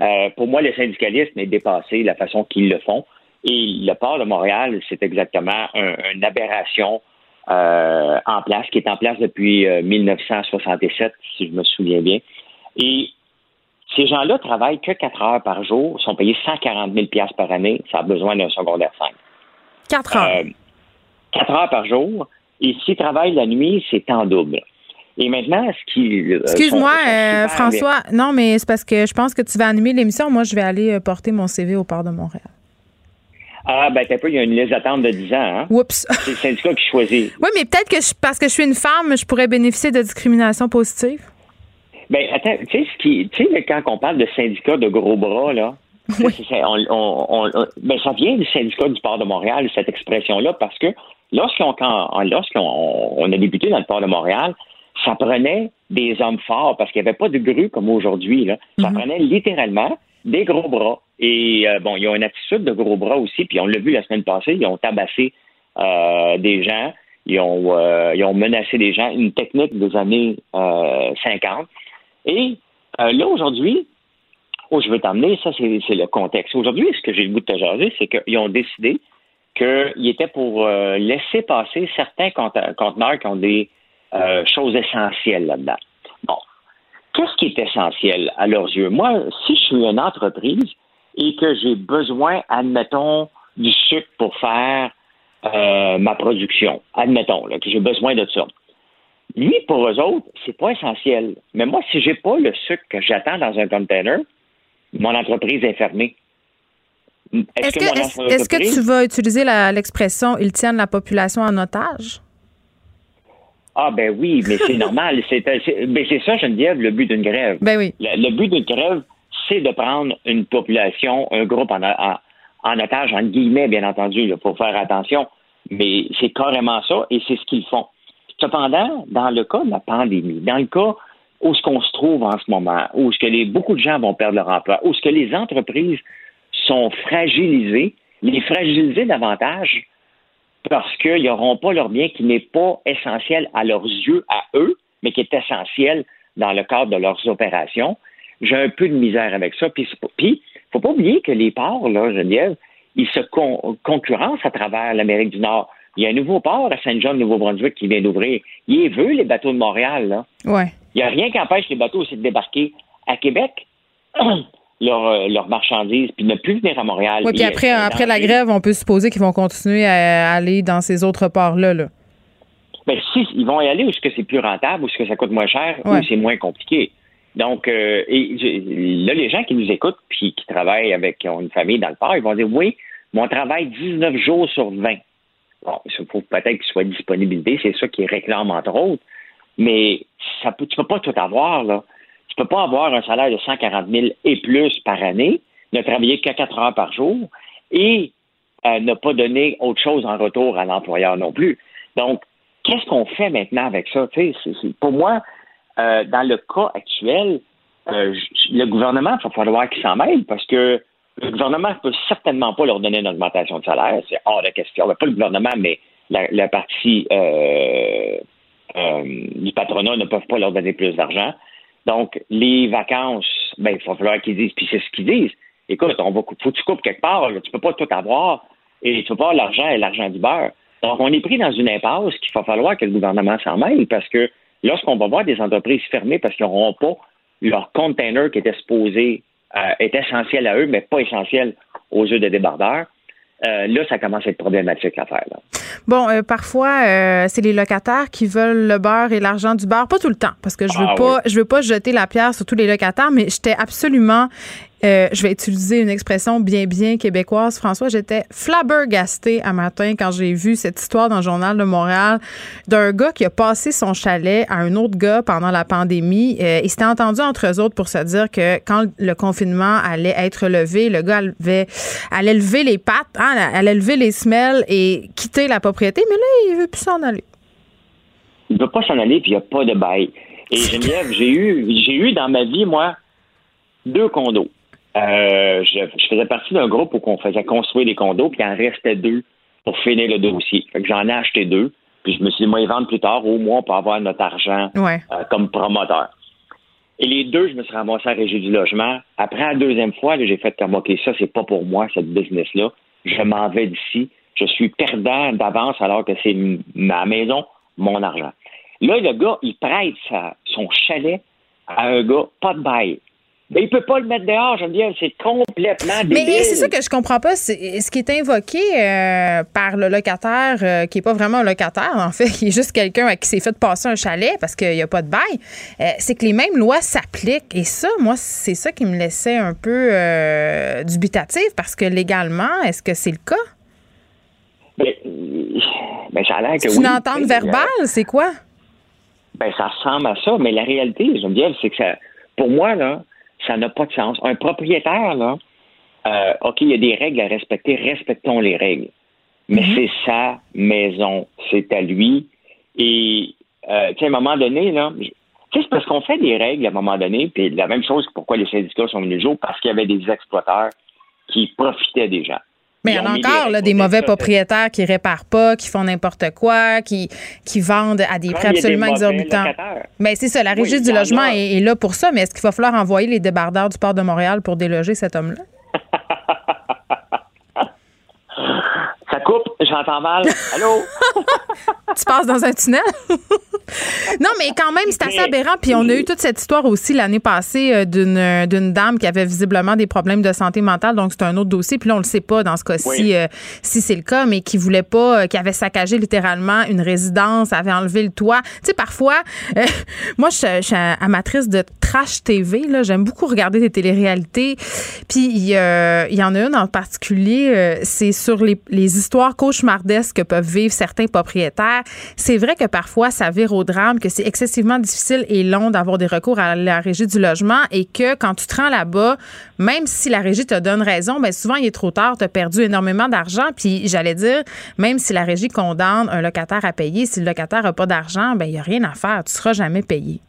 Euh, pour moi, le syndicalisme est dépassé, la façon qu'ils le font. Et le port de Montréal, c'est exactement une aberration euh, en place, qui est en place depuis 1967, euh, si je me souviens bien. Et ces gens-là travaillent que 4 heures par jour, sont payés 140 000 par année, ça a besoin d'un secondaire 5.
4 heures.
4 heures par jour. Et s'ils travaillent la nuit, c'est en double. Et maintenant, ce qui.
Euh, Excuse-moi, euh, François. Non, mais c'est parce que je pense que tu vas animer l'émission. Moi, je vais aller euh, porter mon CV au port de Montréal.
Ah, ben, t'as pas, il y a une liste d'attente de 10 ans, hein?
Oups. (laughs)
C'est le syndicat qui choisit.
Oui, mais peut-être que parce que je suis une femme, je pourrais bénéficier de discrimination positive.
Ben, attends, tu sais, ce qui, tu sais, quand on parle de syndicat de gros bras, là, oui. on, ben, ça vient du syndicat du port de Montréal, cette expression-là, parce que lorsqu'on, lorsqu'on on a débuté dans le port de Montréal, ça prenait des hommes forts parce qu'il n'y avait pas de grue comme aujourd'hui. Ça mhm. prenait littéralement des gros bras. Et euh, bon, ils ont une attitude de gros bras aussi, puis on l'a vu la semaine passée, ils ont tabassé euh, des gens, ils ont, euh, ils ont menacé des gens, une technique des années 50. Et là, aujourd'hui, où je veux t'emmener, ça, c'est le contexte. Aujourd'hui, ce que j'ai le goût de te jaser, c'est qu'ils ont décidé qu'ils étaient pour laisser passer certains conteneurs qui ont des euh, chose essentielle là-dedans. Bon. Qu'est-ce qui est essentiel à leurs yeux? Moi, si je suis une entreprise et que j'ai besoin, admettons, du sucre pour faire euh, ma production, admettons que j'ai besoin de ça. Lui, pour eux autres, c'est pas essentiel. Mais moi, si j'ai pas le sucre que j'attends dans un container, mon entreprise est fermée.
Est-ce que, que, tu vas utiliser l'expression ils tiennent la population en otage?
Ah ben oui, mais c'est normal. (laughs) C'est, ben c'est ça, Geneviève, le but d'une grève.
Ben oui.
Le, but d'une grève, c'est de prendre une population, un groupe en, en, otage, en guillemets, bien entendu. Il faut faire attention. Mais c'est carrément ça, et c'est ce qu'ils font. Cependant, dans le cas de la pandémie, dans le cas où ce qu'on se trouve en ce moment, où ce que beaucoup de gens vont perdre leur emploi, où ce que les entreprises sont fragilisées, les fragiliser davantage, parce qu'ils n'auront pas leur bien qui n'est pas essentiel à leurs yeux, à eux, mais qui est essentiel dans le cadre de leurs opérations. J'ai un peu de misère avec ça. Puis, il faut pas oublier que les ports, là, Geneviève, ils se concurrencent à travers l'Amérique du Nord. Il y a un nouveau port à Saint-Jean, Nouveau-Brunswick, qui vient d'ouvrir. Il veut les bateaux de Montréal, là.
Ouais.
Il n'y a rien qui empêche les bateaux aussi de débarquer à Québec. Leurs (clears throat) leur marchandises, puis ne plus venir à Montréal.
Oui, puis après, après la grève, on peut supposer qu'ils vont continuer à aller dans ces autres ports-là. Là.
Bien, si, ils vont y aller où est-ce que c'est plus rentable, où est-ce que ça coûte moins cher, où c'est moins compliqué. Donc, euh, là, les gens qui nous écoutent, puis qui travaillent avec, qui ont une famille dans le port, ils vont dire, oui, mon travail 19 jours sur 20. Bon, il faut peut-être qu'il soit disponibilité, c'est ça qu'ils réclament entre autres. Mais ça peut, tu peux pas tout avoir, là. Tu peux pas avoir un salaire de 140 000 et plus par année, ne travailler que 4 heures par jour et euh, ne pas donner autre chose en retour à l'employeur non plus. Donc, qu'est-ce qu'on fait maintenant avec ça? pour moi, euh, dans le cas actuel, euh, le gouvernement, il va falloir qu'il s'en mêle parce que le gouvernement ne peut certainement pas leur donner une augmentation de salaire. C'est hors de question. Pas le gouvernement, mais la, partie du patronat ne peuvent pas leur donner plus d'argent. Donc, les vacances, ben, il va falloir qu'ils disent, puis c'est ce qu'ils disent. Écoute, on va, faut que tu coupes quelque part, là, tu peux pas tout avoir, et tu peux pas l'argent et l'argent du beurre. Donc, on est pris dans une impasse qu'il va falloir que le gouvernement s'en mêle, parce que lorsqu'on va voir des entreprises fermées parce qu'ils n'auront pas leur container qui était supposé euh, être essentiel à eux, mais pas essentiel aux yeux des débardeurs, euh, là, ça commence à être problématique l'affaire.
Bon, euh, parfois, euh, c'est les locataires qui veulent le beurre et l'argent du beurre. Pas tout le temps, parce que je veux ah pas, je veux pas jeter la pierre sur tous les locataires, mais j'étais absolument euh, je vais utiliser une expression bien, bien québécoise. François, j'étais flabbergastée un matin quand j'ai vu cette histoire dans le Journal de Montréal d'un gars qui a passé son chalet à un autre gars pendant la pandémie. Euh, il s'était entendu entre eux autres pour se dire que quand le confinement allait être levé, le gars allait, allait lever les pattes, hein, allait lever les semelles et quitter la propriété. Mais là, il veut plus s'en aller.
Il veut pas s'en aller, puis il n'y a pas de bail. Et Geneviève, j'ai eu, j'ai eu dans ma vie, moi, deux condos. Euh, je, faisais partie d'un groupe où on faisait construire des condos, puis il en restait deux pour finir le dossier. Fait que j'en ai acheté deux, puis je me suis dit, moi, ils vendent plus tard, au moins, pour avoir notre argent euh, comme promoteur. Et les deux, je me suis ramassé à Régie du logement. Après la deuxième fois, j'ai fait comme, OK, ça, c'est pas pour moi, cette business-là. Je m'en vais d'ici. Je suis perdant d'avance alors que c'est ma maison, mon argent. Là, le gars, il prête son chalet à un gars, pas de bail. Mais il peut pas le mettre dehors, Geneviève. C'est complètement débile.
Mais c'est ça que je comprends pas. Ce qui est invoqué euh, par le locataire, euh, qui est pas vraiment un locataire, en fait, (laughs) qui est juste quelqu'un qui s'est fait passer un chalet parce qu'il n'y a pas de bail, euh, c'est que les mêmes lois s'appliquent. Et ça, moi, c'est ça qui me laissait un peu dubitatif parce que légalement, est-ce que c'est le cas?
Mais, ben, ça a l'air que
c'est une entente verbale, c'est quoi?
Ben, ça ressemble à ça. Mais la réalité, Geneviève, c'est que ça, pour moi, là, ça n'a pas de sens. Un propriétaire, là, euh, OK, il y a des règles à respecter, respectons les règles. Mais mhm. c'est sa maison, c'est à lui. Et, euh, tu sais, à un moment donné, là, c'est parce qu'on fait des règles à un moment donné, puis la même chose que pourquoi les syndicats sont venus jour, parce qu'il y avait des exploiteurs qui profitaient des gens.
Mais il y en a encore là, des mauvais propriétaires qui réparent pas, qui font n'importe quoi, qui, qui vendent à des prix absolument exorbitants. Mais c'est ça, la régie du logement est, là pour ça, mais est-ce qu'il va falloir envoyer les débardeurs du port de Montréal pour déloger cet homme-là? (laughs)
Coupe, j'entends mal. Allô? (laughs)
tu passes dans un tunnel? (laughs) non, mais quand même, c'est assez aberrant. Puis on a eu toute cette histoire aussi l'année passée euh, d'une, d'une dame qui avait visiblement des problèmes de santé mentale. Donc, c'est un autre dossier. Puis là, on le sait pas dans ce cas-ci euh, si c'est le cas, mais qui voulait pas, euh, qui avait saccagé littéralement une résidence, avait enlevé le toit. Tu sais, parfois, (laughs) moi, je, suis amatrice de trash TV. Là. J'aime beaucoup regarder des téléréalités. Puis il y en a une en particulier, c'est sur les, les histoires cauchemardesques que peuvent vivre certains propriétaires. C'est vrai que parfois, ça vire au drame, que c'est excessivement difficile et long d'avoir des recours à la régie du logement et que quand tu te rends là-bas, même si la régie te donne raison, ben souvent il est trop tard, tu as perdu énormément d'argent. Puis j'allais dire, même si la régie condamne un locataire à payer, si le locataire n'a pas d'argent, ben il n'y a rien à faire, tu ne seras jamais payé.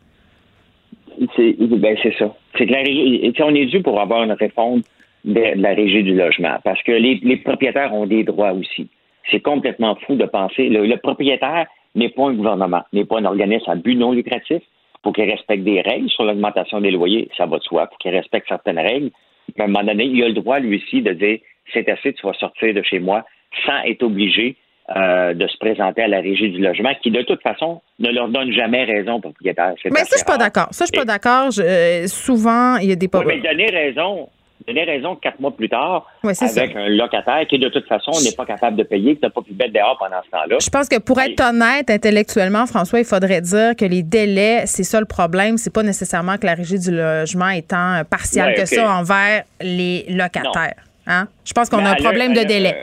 C'est ben, ça. C'est on est dû pour avoir une réforme de, la régie du logement parce que les, propriétaires ont des droits aussi. C'est complètement fou de penser. le propriétaire, n'est pas un gouvernement, n'est pas un organisme à but non lucratif. Faut qu'il respecte des règles sur l'augmentation des loyers, ça va de soi. Faut qu'il respecte certaines règles. à un moment donné, il a le droit, lui aussi, de dire c'est assez, tu vas sortir de chez moi sans être obligé euh, de se présenter à la régie du logement, qui de toute façon ne leur donne jamais raison propriétaire.
Mais ça, je suis pas d'accord. Ça, je suis pas d'accord. Euh, souvent, il y a des
oui, mais donner raison, donner raison quatre mois plus tard avec un locataire qui, de toute façon, n'est pas capable de payer, qui n'a pas pu mettre dehors pendant ce temps-là.
Je pense que pour être honnête intellectuellement, François, il faudrait dire que les délais, c'est ça le problème. C'est pas nécessairement que la régie du logement étant partiale que ça envers les locataires. Hein? Je pense qu'on a un problème de délai.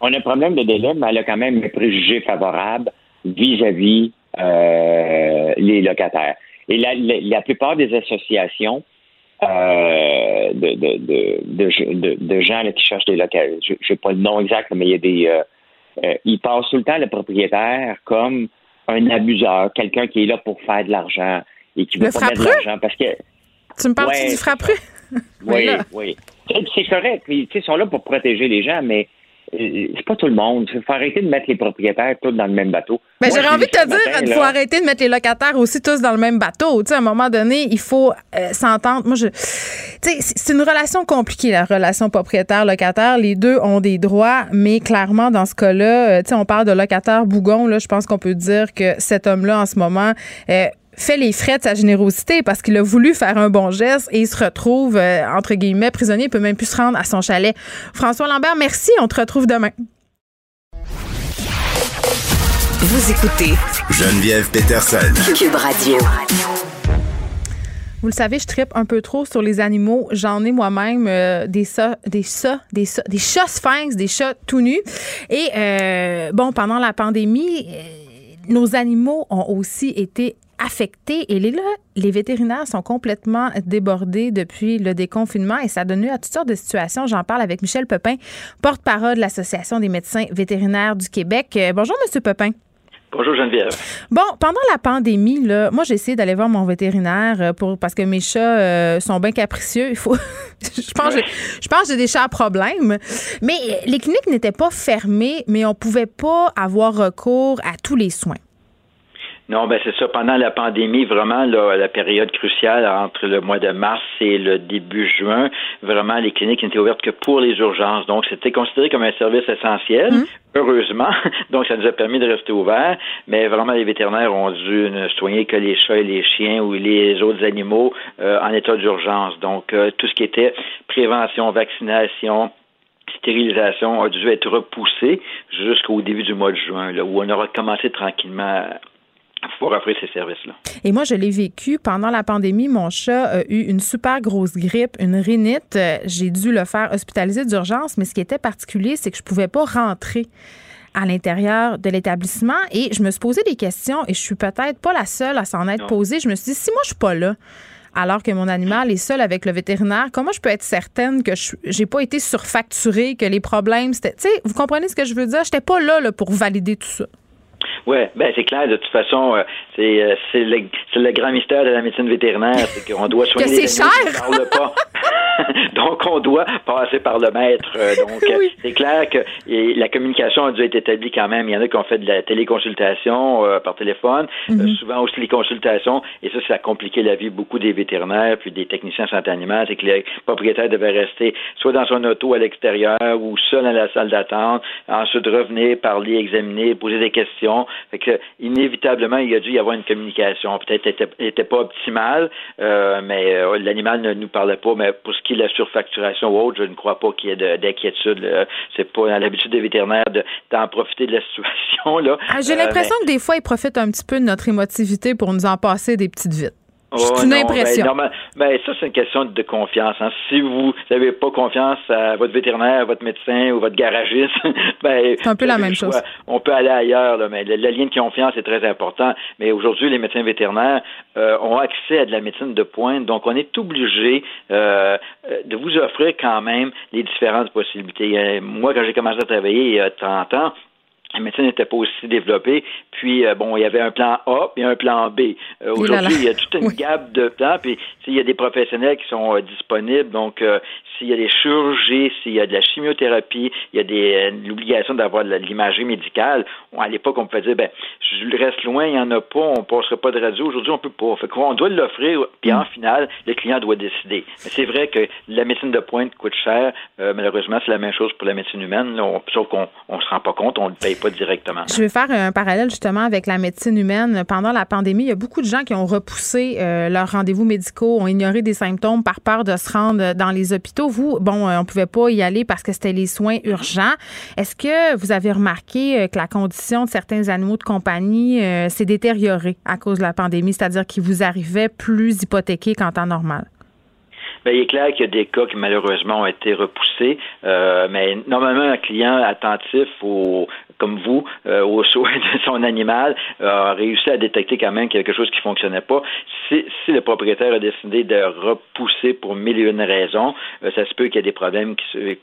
on a un problème de délai, mais elle a quand même un préjugé favorable vis-à-vis euh, les locataires. Et la, la, plupart des associations euh, de, de, de, gens qui cherchent des locataires, je n'ai pas le nom exact, mais il y a des... Euh, ils passent tout le temps le propriétaire comme un abuseur, quelqu'un qui est là pour faire de l'argent et qui veut pas mettre de l'argent parce que...
Tu me parles du frappru? (laughs)
oui, oui. C'est correct. Ils sont là pour protéger les gens, mais euh, c'est pas tout le monde. Il faut arrêter de mettre les propriétaires tous dans le même bateau.
Mais j'aurais envie de te dire qu'il faut arrêter de mettre les locataires aussi tous dans le même bateau. à un moment donné, il faut euh, s'entendre. Moi, je, c'est une relation compliquée, la relation propriétaire-locataire. Les deux ont des droits, mais clairement, dans ce cas-là, euh, on parle de locataire bougon. Là, je pense qu'on peut dire que cet homme-là, en ce moment, fait les frais de sa générosité parce qu'il a voulu faire un bon geste et il se retrouve, euh, entre guillemets, prisonnier. Il peut même plus se rendre à son chalet. François Lambert, merci. On te retrouve demain.
Vous écoutez
Geneviève Peterson.
Cube Radio.
Vous le savez, je tripe un peu trop sur les animaux. J'en ai moi-même euh, des chats, des chats, des, des chats sphinx, des chats tout nus. Et euh, bon, pendant la pandémie, nos animaux ont aussi été affectés. Et là, les vétérinaires sont complètement débordés depuis le déconfinement et ça donne lieu à toutes sortes de situations. J'en parle avec Michel Pepin, porte-parole de l'Association des médecins vétérinaires du Québec. Euh, bonjour, Monsieur Pepin.
Bonjour Geneviève.
Bon, pendant la pandémie, là, moi j'ai essayé d'aller voir mon vétérinaire euh, pour parce que mes chats euh, sont bien capricieux. Il faut, (laughs) je pense, je pense que j'ai des chats à problème. Mais les cliniques n'étaient pas fermées, mais on pouvait pas avoir recours à tous les soins.
Non, ben c'est ça. Pendant la pandémie, vraiment, la période cruciale entre le mois de mars et le début juin, vraiment, les cliniques n'étaient ouvertes que pour les urgences. Donc, c'était considéré comme un service essentiel. Mmh. Heureusement, (laughs) donc ça nous a permis de rester ouverts, mais vraiment les vétérinaires ont dû ne soigner que les chats et les chiens ou les autres animaux euh, en état d'urgence. Donc euh, tout ce qui était prévention, vaccination, stérilisation a dû être repoussé jusqu'au début du mois de juin, là, où on aura commencé tranquillement pour offrir ces services-là.
Et moi, je l'ai vécu pendant la pandémie. Mon chat a eu une super grosse grippe, une rhinite. J'ai dû le faire hospitaliser d'urgence, mais ce qui était particulier, c'est que je pouvais pas rentrer à l'intérieur de l'établissement et je me suis posé des questions et je suis peut-être pas la seule à s'en être posée. Je me suis dit, si moi je suis pas là, alors que mon animal est seul avec le vétérinaire, comment je peux être certaine que je j'ai pas été surfacturée, que les problèmes, c'était, tu sais, vous comprenez ce que je veux dire? J'étais pas là, là pour valider tout ça.
Oui, ben c'est clair. De toute façon, euh, c'est euh, c'est le, le grand mystère de la médecine vétérinaire, c'est qu'on doit (laughs) soigner
les animaux qui
ne parlent pas. (laughs) donc, on doit passer par le maître. Euh, donc, c'est clair que la communication a dû être établie quand même. Il y en a qui ont fait de la téléconsultation par téléphone, mm-hmm. souvent aussi les consultations, et ça, ça a compliqué la vie beaucoup des vétérinaires puis des techniciens santé animale. C'est que les propriétaires devaient rester soit dans son auto à l'extérieur ou seul dans la salle d'attente, ensuite revenir, parler, examiner, poser des questions. Fait que, inévitablement, il a dû y avoir une communication. Peut-être n'était était pas optimale, euh, mais euh, l'animal ne nous parlait pas. Mais pour ce qui est de la surfacturation ou autre, je ne crois pas qu'il y ait d'inquiétude. C'est pas dans l'habitude des vétérinaires d'en profiter de la (laughs) situation. Là.
Ah, j'ai euh, l'impression que des fois, ils profitent un petit peu de notre émotivité pour nous en passer des petites vites. C'est une ben, impression.
Ben, ça, c'est une question de confiance. Hein. Si vous n'avez pas confiance à votre vétérinaire, à votre médecin ou votre garagiste, (laughs) ben,
c'est un peu la même chose.
On peut aller ailleurs, là, mais le, lien de confiance est très important. Mais aujourd'hui, les médecins vétérinaires euh, ont accès à de la médecine de pointe, donc on est obligé euh, de vous offrir quand même les différentes possibilités. Euh, moi, quand j'ai commencé à travailler il y a 30 ans, la médecine n'était pas aussi développée. Puis, euh, bon, il y avait un plan A et un plan B. Euh, aujourd'hui, il y a toute une gamme de plans. Puis, il y a des professionnels qui sont euh, disponibles. Donc, s'il y a des chirurgies, s'il y a de la chimiothérapie, il y a des l'obligation d'avoir de l'imagerie médicale. À l'époque, on pouvait dire, ben, je reste loin, il n'y en a pas, on ne passerait pas de radio. Aujourd'hui, on peut pas. Fait on doit l'offrir. Puis, en mm. final, le client doit décider. Mais c'est vrai que la médecine de pointe coûte cher. malheureusement, c'est la même chose pour la médecine humaine. Là, sauf qu'on ne se rend pas compte, on ne le paye directement.
Je vais faire un parallèle justement avec la médecine humaine. Pendant la pandémie, il y a beaucoup de gens qui ont repoussé euh, leurs rendez-vous médicaux, ont ignoré des symptômes par peur de se rendre dans les hôpitaux. Vous, bon, euh, on pouvait pas y aller parce que c'était les soins urgents. Est-ce que vous avez remarqué euh, que la condition de certains animaux de compagnie s'est détériorée à cause de la pandémie, c'est-à-dire qu'ils vous arrivaient plus hypothéqués qu'en temps normal?
Bien, il est clair qu'il y a des cas qui malheureusement ont été repoussés, mais normalement un client attentif au, comme vous, euh, au soin (laughs) de son animal, a réussi à détecter quand même quelque chose qui ne fonctionnait pas. Si, si, le propriétaire a décidé de repousser pour mille et une raisons, euh, ça se peut qu'il y ait des problèmes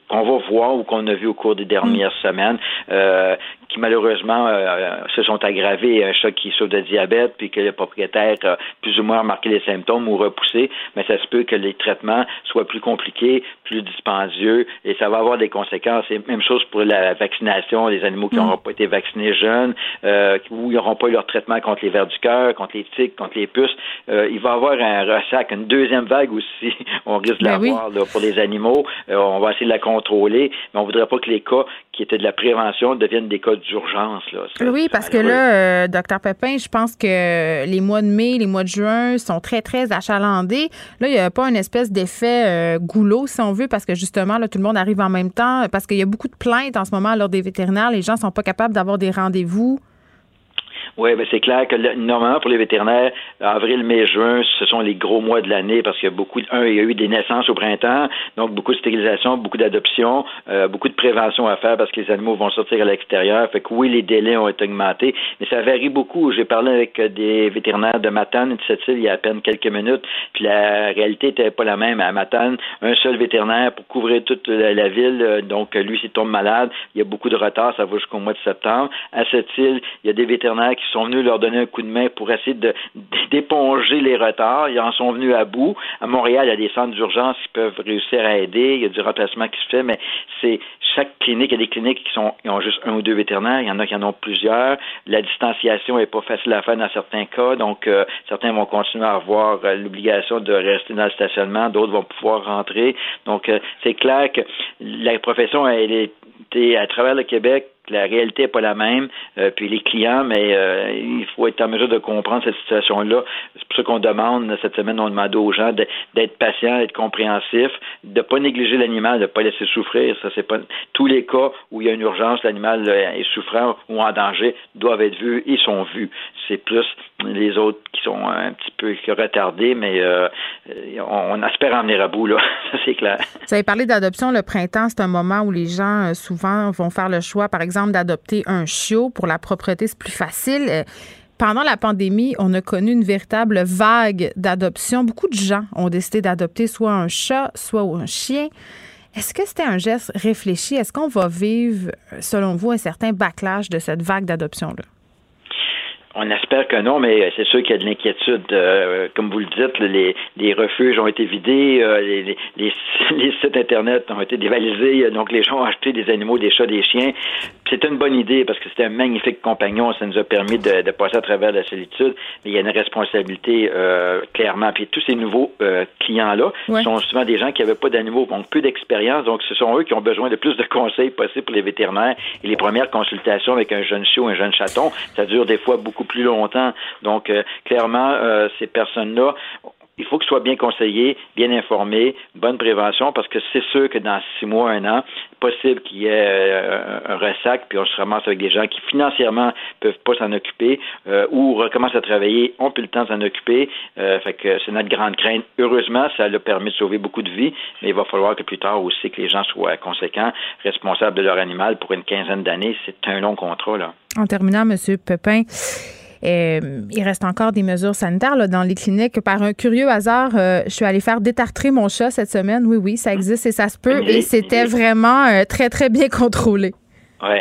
qu'on va voir ou qu'on a vu au cours des dernières mm. semaines, euh, qui malheureusement euh, se sont aggravés, un choc qui sauve de diabète, puis que le propriétaire a plus ou moins remarqué les symptômes ou repoussé, mais ça se peut que les traitements soient plus compliqués, plus dispendieux, et ça va avoir des conséquences. Et même chose pour la vaccination, les animaux qui n'auront pas été vaccinés jeunes, euh, ou ils n'auront pas eu leur traitement contre les vers du cœur, contre les tiques, contre les puces. Euh, il va y avoir un ressac, une deuxième vague aussi, (laughs) on risque de ben l'avoir pour les animaux. Euh, on va essayer de la contrôler, mais on voudrait pas que les cas qui étaient de la prévention deviennent des cas d'urgence.
Oui, parce que là, docteur Pepin, je pense que les mois de mai, les mois de juin sont très, très achalandés. Là, il n'y a pas une espèce d'effet goulot, si on veut, parce que justement, là, tout le monde arrive en même temps, parce qu'il y a beaucoup de plaintes en ce moment lors des vétérinaires. Les gens sont pas capables d'avoir des rendez-vous.
Oui, ben c'est clair que normalement pour les vétérinaires, avril, mai, juin, ce sont les gros mois de l'année parce qu'il y a beaucoup, un, il y a eu des naissances au printemps, donc beaucoup de stérilisation, beaucoup d'adoption, euh, beaucoup de prévention à faire parce que les animaux vont sortir à l'extérieur. Fait que oui, les délais ont été augmentés, mais ça varie beaucoup. J'ai parlé avec des vétérinaires de Matane et de cette île il y a à peine quelques minutes, puis la réalité n'était pas la même. À Matane, un seul vétérinaire pour couvrir toute la, ville, donc lui s'il tombe malade, il y a beaucoup de retard, ça va jusqu'au mois de septembre. À cette île, il y a des vétérinaires qui sont venus leur donner un coup de main pour essayer (laughs) d'éponger les retards. Ils en sont venus à bout. À Montréal, il y a des centres d'urgence qui peuvent réussir à aider. Il y a du remplacement qui se fait, mais c'est chaque clinique, il y a des cliniques qui sont ont juste un ou deux vétérinaires. Il y en a qui en ont plusieurs. La distanciation est pas facile à faire dans certains cas, donc euh, certains vont continuer à avoir euh, l'obligation de rester dans le stationnement, d'autres vont pouvoir rentrer. Donc euh, c'est clair que la profession elle est à travers le Québec la réalité n'est pas la même, euh, puis les clients, mais euh, il faut être en mesure de comprendre cette situation-là. C'est pour ça qu'on demande, cette semaine, on demande aux gens d'être patients, d'être compréhensifs, de ne pas négliger l'animal, de ne pas laisser souffrir. Ça, c'est tous les cas où il y a une urgence, l'animal euh, est souffrant ou en danger doivent être vus et sont vus. C'est plus les autres qui sont un petit peu retardés, mais on, espère en venir à bout, là. (laughs) ça, c'est clair.
Vous avez parlé d'adoption. Le printemps, c'est un moment où les gens, souvent, vont faire le choix, par exemple, d'adopter un chiot. Pour la propreté, c'est plus facile. Euh, pendant la pandémie, on a connu une véritable vague d'adoption. Beaucoup de gens ont décidé d'adopter soit un chat, soit un chien. Est-ce que c'était un geste réfléchi? Est-ce qu'on va vivre, selon vous, un certain backlash de cette vague d'adoption-là?
On espère que non, mais c'est sûr qu'il y a de l'inquiétude. Euh, comme vous le dites, les, les, refuges ont été vidés, euh, les, les, les, (laughs) sites Internet ont été dévalisés, donc les gens ont acheté des animaux, des chats, des chiens. C'est une bonne idée parce que c'était un magnifique compagnon. Ça nous a permis de, de, passer à travers la solitude. Mais il y a une responsabilité euh, clairement. Puis tous ces nouveaux clients-là sont souvent des gens qui n'avaient pas d'animaux, donc peu d'expérience. Donc ce sont eux qui ont besoin de plus de conseils possibles pour les vétérinaires. Et les premières consultations avec un jeune chiot, un jeune chaton, ça dure des fois beaucoup plus longtemps. Donc, euh, clairement, euh, ces personnes-là il faut qu'ils soient bien conseillés, bien informés, bonne prévention, parce que c'est sûr que dans six mois, un an, possible qu'il y ait euh, un ressac, puis on se ramasse avec des gens qui financièrement peuvent pas s'en occuper ou recommencent à travailler, ont plus le temps de s'en occuper. fait que c'est notre grande crainte. Heureusement, ça a permis de sauver beaucoup de vies, mais il va falloir que plus tard aussi que les gens soient conséquents, responsables de leur animal pour une quinzaine d'années. C'est un long contrat, là.
En terminant, M. Pepin, euh, il reste encore des mesures sanitaires là, dans les cliniques. Par un curieux hasard, euh, je suis allée faire détartrer mon chat cette semaine. Oui, oui, ça existe et ça se peut. Et c'était vraiment euh, très, très bien (laughs) contrôlé.
Oui.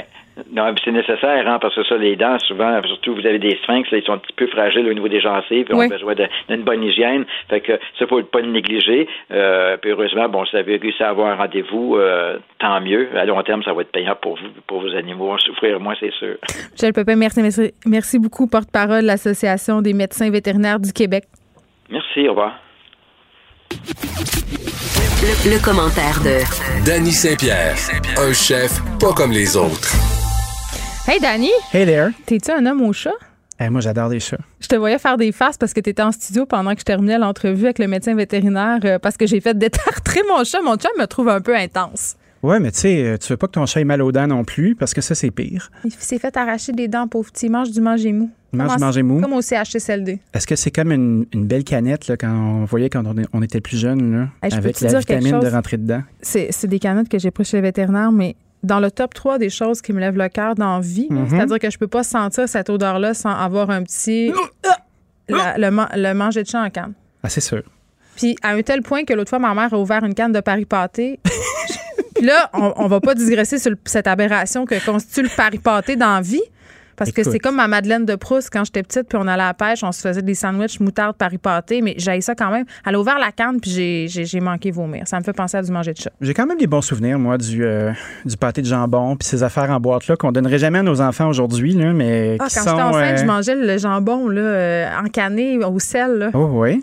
Non, c'est nécessaire, hein, parce que ça, les dents, souvent, surtout vous avez des sphinx, là, ils sont un petit peu fragiles au niveau des gencives, puis on a besoin d'une bonne hygiène. Fait que ça, faut pas le négliger. Euh, puis heureusement, bon, si vous avez réussi à avoir un rendez-vous, euh, tant mieux. À long terme, ça va être payant pour vous, pour vos animaux. En souffrir moins, c'est sûr.
Michel Pepin, merci, merci, merci beaucoup, porte-parole de l'Association des médecins vétérinaires du Québec.
Merci, au revoir.
Le, commentaire de
Danny Saint-Pierre, un chef pas comme les autres.
Hey Danny.
Hey there.
T'es-tu un homme au chat?
Eh, moi, j'adore les chats.
Je te voyais faire des faces parce que tu étais en studio pendant que je terminais l'entrevue avec le médecin vétérinaire euh, parce que j'ai fait détartrer mon chat. Mon chat me trouve un peu intense.
Ouais, mais tu sais, euh, tu veux pas que ton chat ait mal aux dents non plus parce que ça, c'est pire.
Il s'est fait arracher des dents, pauvre petit. Il mange du manger mou.
Il mange du manger mou.
Comme au CHSLD.
Est-ce que c'est comme une, belle canette là, quand on voyait quand on, était plus jeune, là, avec la vitamine de rentrer dedans?
C'est des canettes que j'ai prises chez le vétérinaire, mais dans le top 3 des choses qui me lèvent le cœur dans vie, mhm. c'est-à-dire que je peux pas sentir cette odeur-là sans avoir un petit. le, manger de chat en canne.
Ah, c'est sûr.
Puis à un tel point que l'autre fois, ma mère a ouvert une canne de Paris pâté. (laughs) Puis là, on, on va pas digresser sur cette aberration que constitue le Paris pâté dans la vie. Parce que c'est comme ma Madeleine de Proust quand j'étais petite, puis on allait à la pêche, on se faisait des sandwichs moutarde Paris pâté, mais j'ai ça quand même. Elle a ouvert la canne, puis j'ai manqué vomir. Ça me fait penser à du manger de chat.
J'ai quand même des bons souvenirs, moi, du, euh, du pâté de jambon, puis ces affaires en boîte-là qu'on donnerait jamais à nos enfants aujourd'hui, mais
ah,
qui
quand
j'étais
enceinte, je euh, mangeais le jambon là, euh, encané au sel. Là.
Oh oui.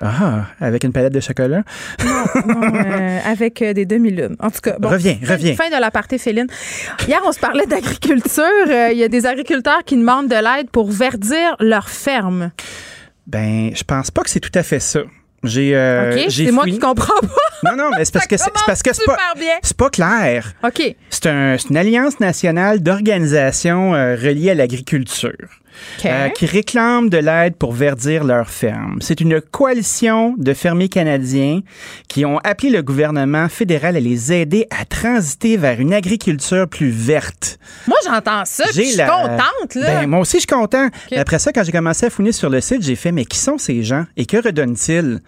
Ah, avec une palette de chocolat?
Non, euh, (laughs) avec euh, des demi-lunes. En tout cas,
bon. Reviens, reviens.
Fin de la partie féline. Hier, on se parlait d'agriculture. Euh, il y a des agriculteurs qui demandent de l'aide pour verdir leurs fermes.
Ben, je pense pas que c'est tout à fait ça. J'ai,
OK, c'est moi qui comprends pas.
Non, non, mais c'est parce que c'est parce que c'est pas, c'est pas clair.
OK.
C'est un, une alliance nationale d'organisations reliées à l'agriculture. Euh, qui réclament de l'aide pour verdir leurs fermes. C'est une coalition de fermiers canadiens qui ont appelé le gouvernement fédéral à les aider à transiter vers une agriculture plus verte.
Moi, j'entends ça, je suis contente. Là.
Ben, moi aussi, je suis content. Après ça, quand j'ai commencé à fouiner sur le site, j'ai fait, mais qui sont ces gens et que redonnent-ils?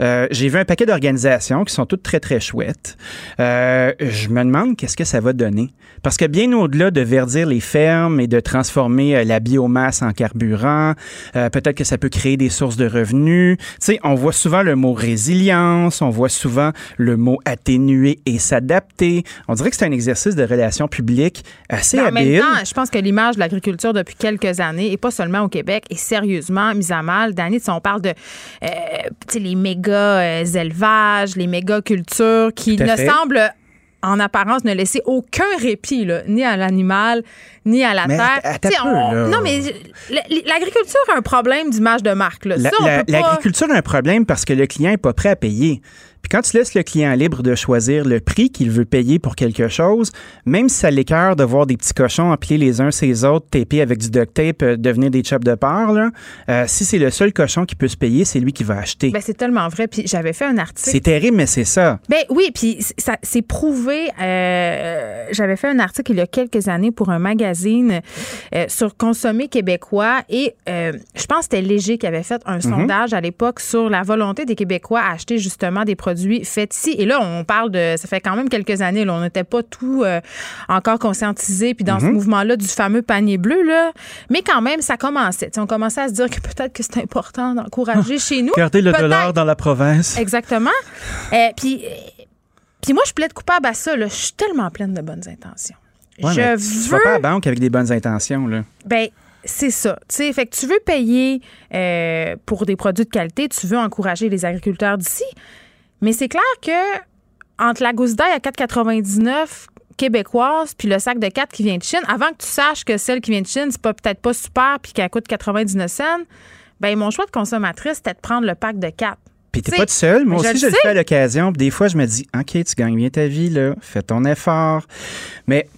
Euh, j'ai vu un paquet d'organisations qui sont toutes très, très chouettes. Euh, je me demande qu'est-ce que ça va donner. Parce que bien au-delà de verdir les fermes et de transformer la biomasse en carburant. Euh, peut-être que ça peut créer des sources de revenus. Tu sais, on voit souvent le mot résilience, on voit souvent le mot atténuer et s'adapter. On dirait que c'est un exercice de relations publiques assez habile. Temps,
je pense que l'image de l'agriculture depuis quelques années, et pas seulement au Québec, est sérieusement mise à mal. Danny, on parle de euh, les méga euh, élevages, les méga cultures qui ne semblent en apparence ne laisser aucun répit là, ni à l'animal ni à la terre. non mais l'agriculture a un problème d'image de marque
L'agriculture a un problème parce que le client est pas prêt à payer. Puis quand tu laisses le client libre de choisir le prix qu'il veut payer pour quelque chose, même si ça l'écœure de voir des petits cochons empilés les uns ces autres, tapés avec du duct tape, euh, devenir des chops de part, là, euh, si c'est le seul cochon qui peut se payer, c'est lui qui va acheter.
Ben, c'est tellement vrai. Puis j'avais fait un article.
C'est terrible, mais c'est ça.
Ben oui, puis c'est prouvé. Euh, j'avais fait un article il y a quelques années pour un magazine sur consommer québécois et je pense que c'était Léger qui avait fait un mhm. sondage à l'époque sur la volonté des Québécois à acheter justement des produits faits ici. Et là, on parle de, ça fait quand même quelques années, là, on n'était pas tout euh, encore conscientisé, puis dans ce mhm. mouvement-là du fameux panier bleu, là. Mais quand même, ça commençait. on commençait à se dire que peut-être que c'est important d'encourager chez nous.
Garder le dollar dans la province.
Exactement. Euh, puis, puis moi, je plaide coupable à ça. Je suis tellement pleine de bonnes intentions.
Je veux... Tu vas pas à la banque avec des bonnes intentions, là.
Ben, c'est ça. sais, fait que tu veux payer euh, pour des produits de qualité, tu veux encourager les agriculteurs d'ici, mais c'est clair que entre la gousse d'ail à 4,99 québécoise puis le sac de 4 qui vient de Chine, avant que tu saches que celle qui vient de Chine, c'est pas peut-être pas super puis qu'elle coûte 99 cents, ben mon choix de consommatrice, c'était de prendre le pack de 4.
Puis t'es pas tout seul. Moi aussi, je le fais à l'occasion. Des fois, je me dis, OK, tu gagnes bien ta vie, là. Fais ton effort. Mais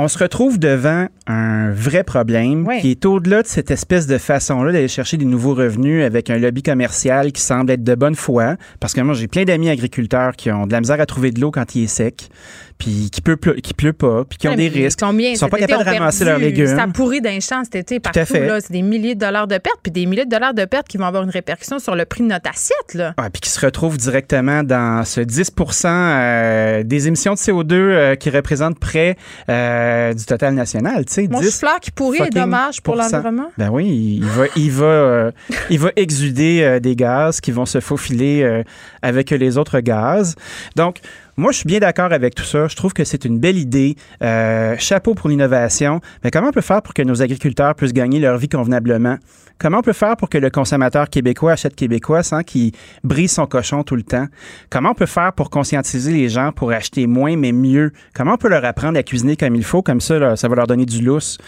on se retrouve devant un vrai problème qui est au-delà de cette espèce de façon-là d'aller chercher des nouveaux revenus avec un lobby commercial qui semble être de bonne foi. Parce que moi, j'ai plein d'amis agriculteurs qui ont de la misère à trouver de l'eau quand il est sec puis qui pleut, qui pleut pas, puis qui ont des risques. Ils sont pas capables de ramasser leurs légumes.
Ça pourrit d'un champ cet été partout. C'est des milliers de dollars de pertes, puis des milliers de dollars de pertes qui vont avoir une répercussion sur le prix de notre assiette. Là.
puis qui se retrouvent directement dans ce 10 euh, des émissions de CO2 euh, qui représentent près euh, du total national. Tu sais,
Mon
10
fleur qui pourrit est dommage pour l'environnement.
Ben oui, il va, il va, il va exuder euh, des gaz qui vont se faufiler avec les autres gaz. Donc, moi, je suis bien d'accord avec tout ça. Je trouve que c'est une belle idée. Euh, chapeau pour l'innovation. Mais comment on peut faire pour que nos agriculteurs puissent gagner leur vie convenablement? Comment on peut faire pour que le consommateur québécois achète québécois sans qu'il brise son cochon tout le temps? Comment on peut faire pour conscientiser les gens pour acheter moins mais mieux? Comment on peut leur apprendre à cuisiner comme il faut? Comme ça, là, ça va leur donner du lousse.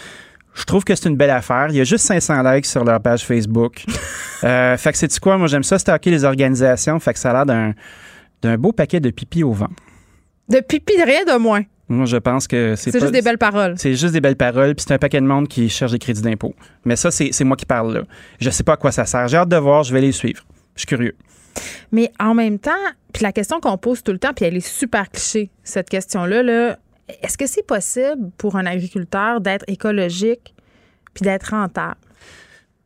Je trouve que c'est une belle affaire. Il y a juste 500 likes sur leur page Facebook. (laughs) euh, fait que c'est quoi? Moi, j'aime ça stocker les organisations. Fait que ça a l'air d'un, d'un beau paquet de pipi au vent.
De pipi, rien de moins.
Moi, je pense que c'est
juste des belles paroles.
C'est juste des belles paroles, puis c'est un paquet de monde qui cherche des crédits d'impôt. Mais ça, c'est moi qui parle là. Je sais pas à quoi ça sert. J'ai hâte de voir, je vais les suivre. Je suis curieux.
Mais en même temps, puis la question qu'on pose tout le temps, puis elle est super cliché, cette question-là, là, est-ce que c'est possible pour un agriculteur d'être écologique puis d'être rentable?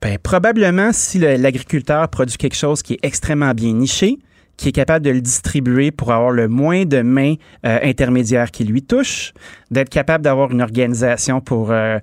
Ben, probablement, si l'agriculteur produit quelque chose qui est extrêmement bien niché, qui est capable de le distribuer pour avoir le moins de mains euh, intermédiaires qui lui touchent, d'être capable d'avoir une organisation pour euh,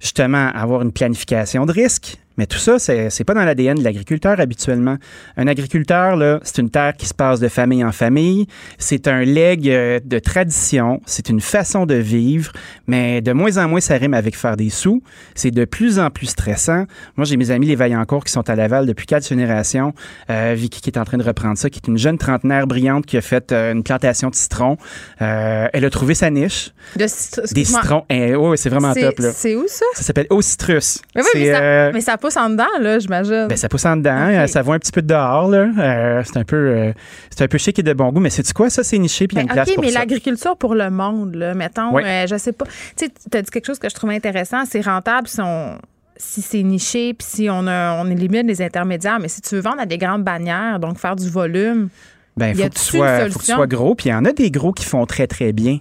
justement avoir une planification de risque. Mais tout ça, c'est pas dans l'ADN de l'agriculteur habituellement. Un agriculteur, là, c'est une terre qui se passe de famille en famille. C'est un legs euh, de tradition. C'est une façon de vivre. Mais de moins en moins, ça rime avec faire des sous. C'est de plus en plus stressant. Moi, j'ai mes amis les Vaillancourt qui sont à Laval depuis quatre générations. Euh, Vicky qui est en train de reprendre ça, qui est une jeune trentenaire brillante qui a fait euh, une plantation de citrons. Euh, elle a trouvé sa niche.
De citr-
Des citrons. Eh, ouais, c'est vraiment top.
C'est où ça?
Ça s'appelle Au Citrus.
Mais oui, mais
C'est,
ça, mais ça pousse en dedans, là, j'imagine.
ben, ça pousse en dedans, euh, ça voit un petit peu de dehors. Là. Euh, c'est un peu, euh, c'est un peu chic et de bon goût, mais c'est quoi ça C'est niché puis il y a une
Ben,
place pour
mais
ça.
l'agriculture pour le monde, là, mettons,
Ouais.
je sais pas. Tu sais, tu as dit quelque chose que je trouvais intéressant, c'est rentable si on si c'est niché puis si on a, on élimine les intermédiaires, mais si tu veux vendre à des grandes bannières, donc faire du volume,
Ben, faut que, tu sois, faut que tu sois gros. Puis il y en a des gros qui font très, très bien.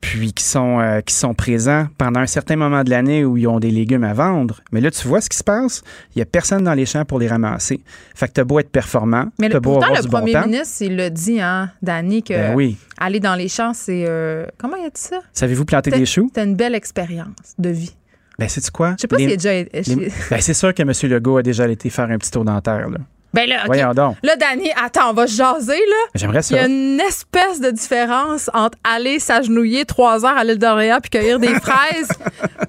Puis qui sont, euh, qui sont présents pendant un certain moment de l'année où ils ont des légumes à vendre. Mais là, tu vois ce qui se passe. Il n'y a personne dans les champs pour les ramasser. Fait que t'as beau être performant,
mais le,
beau
pourtant
avoir
le
du bon
premier
temps.
ministre, il l'a dit, hein, Danny, que
Ben oui.
aller dans les champs, c'est euh, comment il a dit ça?
Savez-vous planter des choux?
C'est une belle expérience de vie.
Ben, c'est quoi?
Je sais pas
Les-
s'il a déjà.
les- ben, c'est sûr que M. Legault a déjà été faire un petit tour dentaire. Là.
Ben là, OK.
Voyons donc.
Là, Danny, attends, on va se jaser, là.
J'aimerais
Il y a
ça.
une espèce de différence entre aller s'agenouiller trois heures à l'île d'Orléans puis cueillir des (laughs) fraises,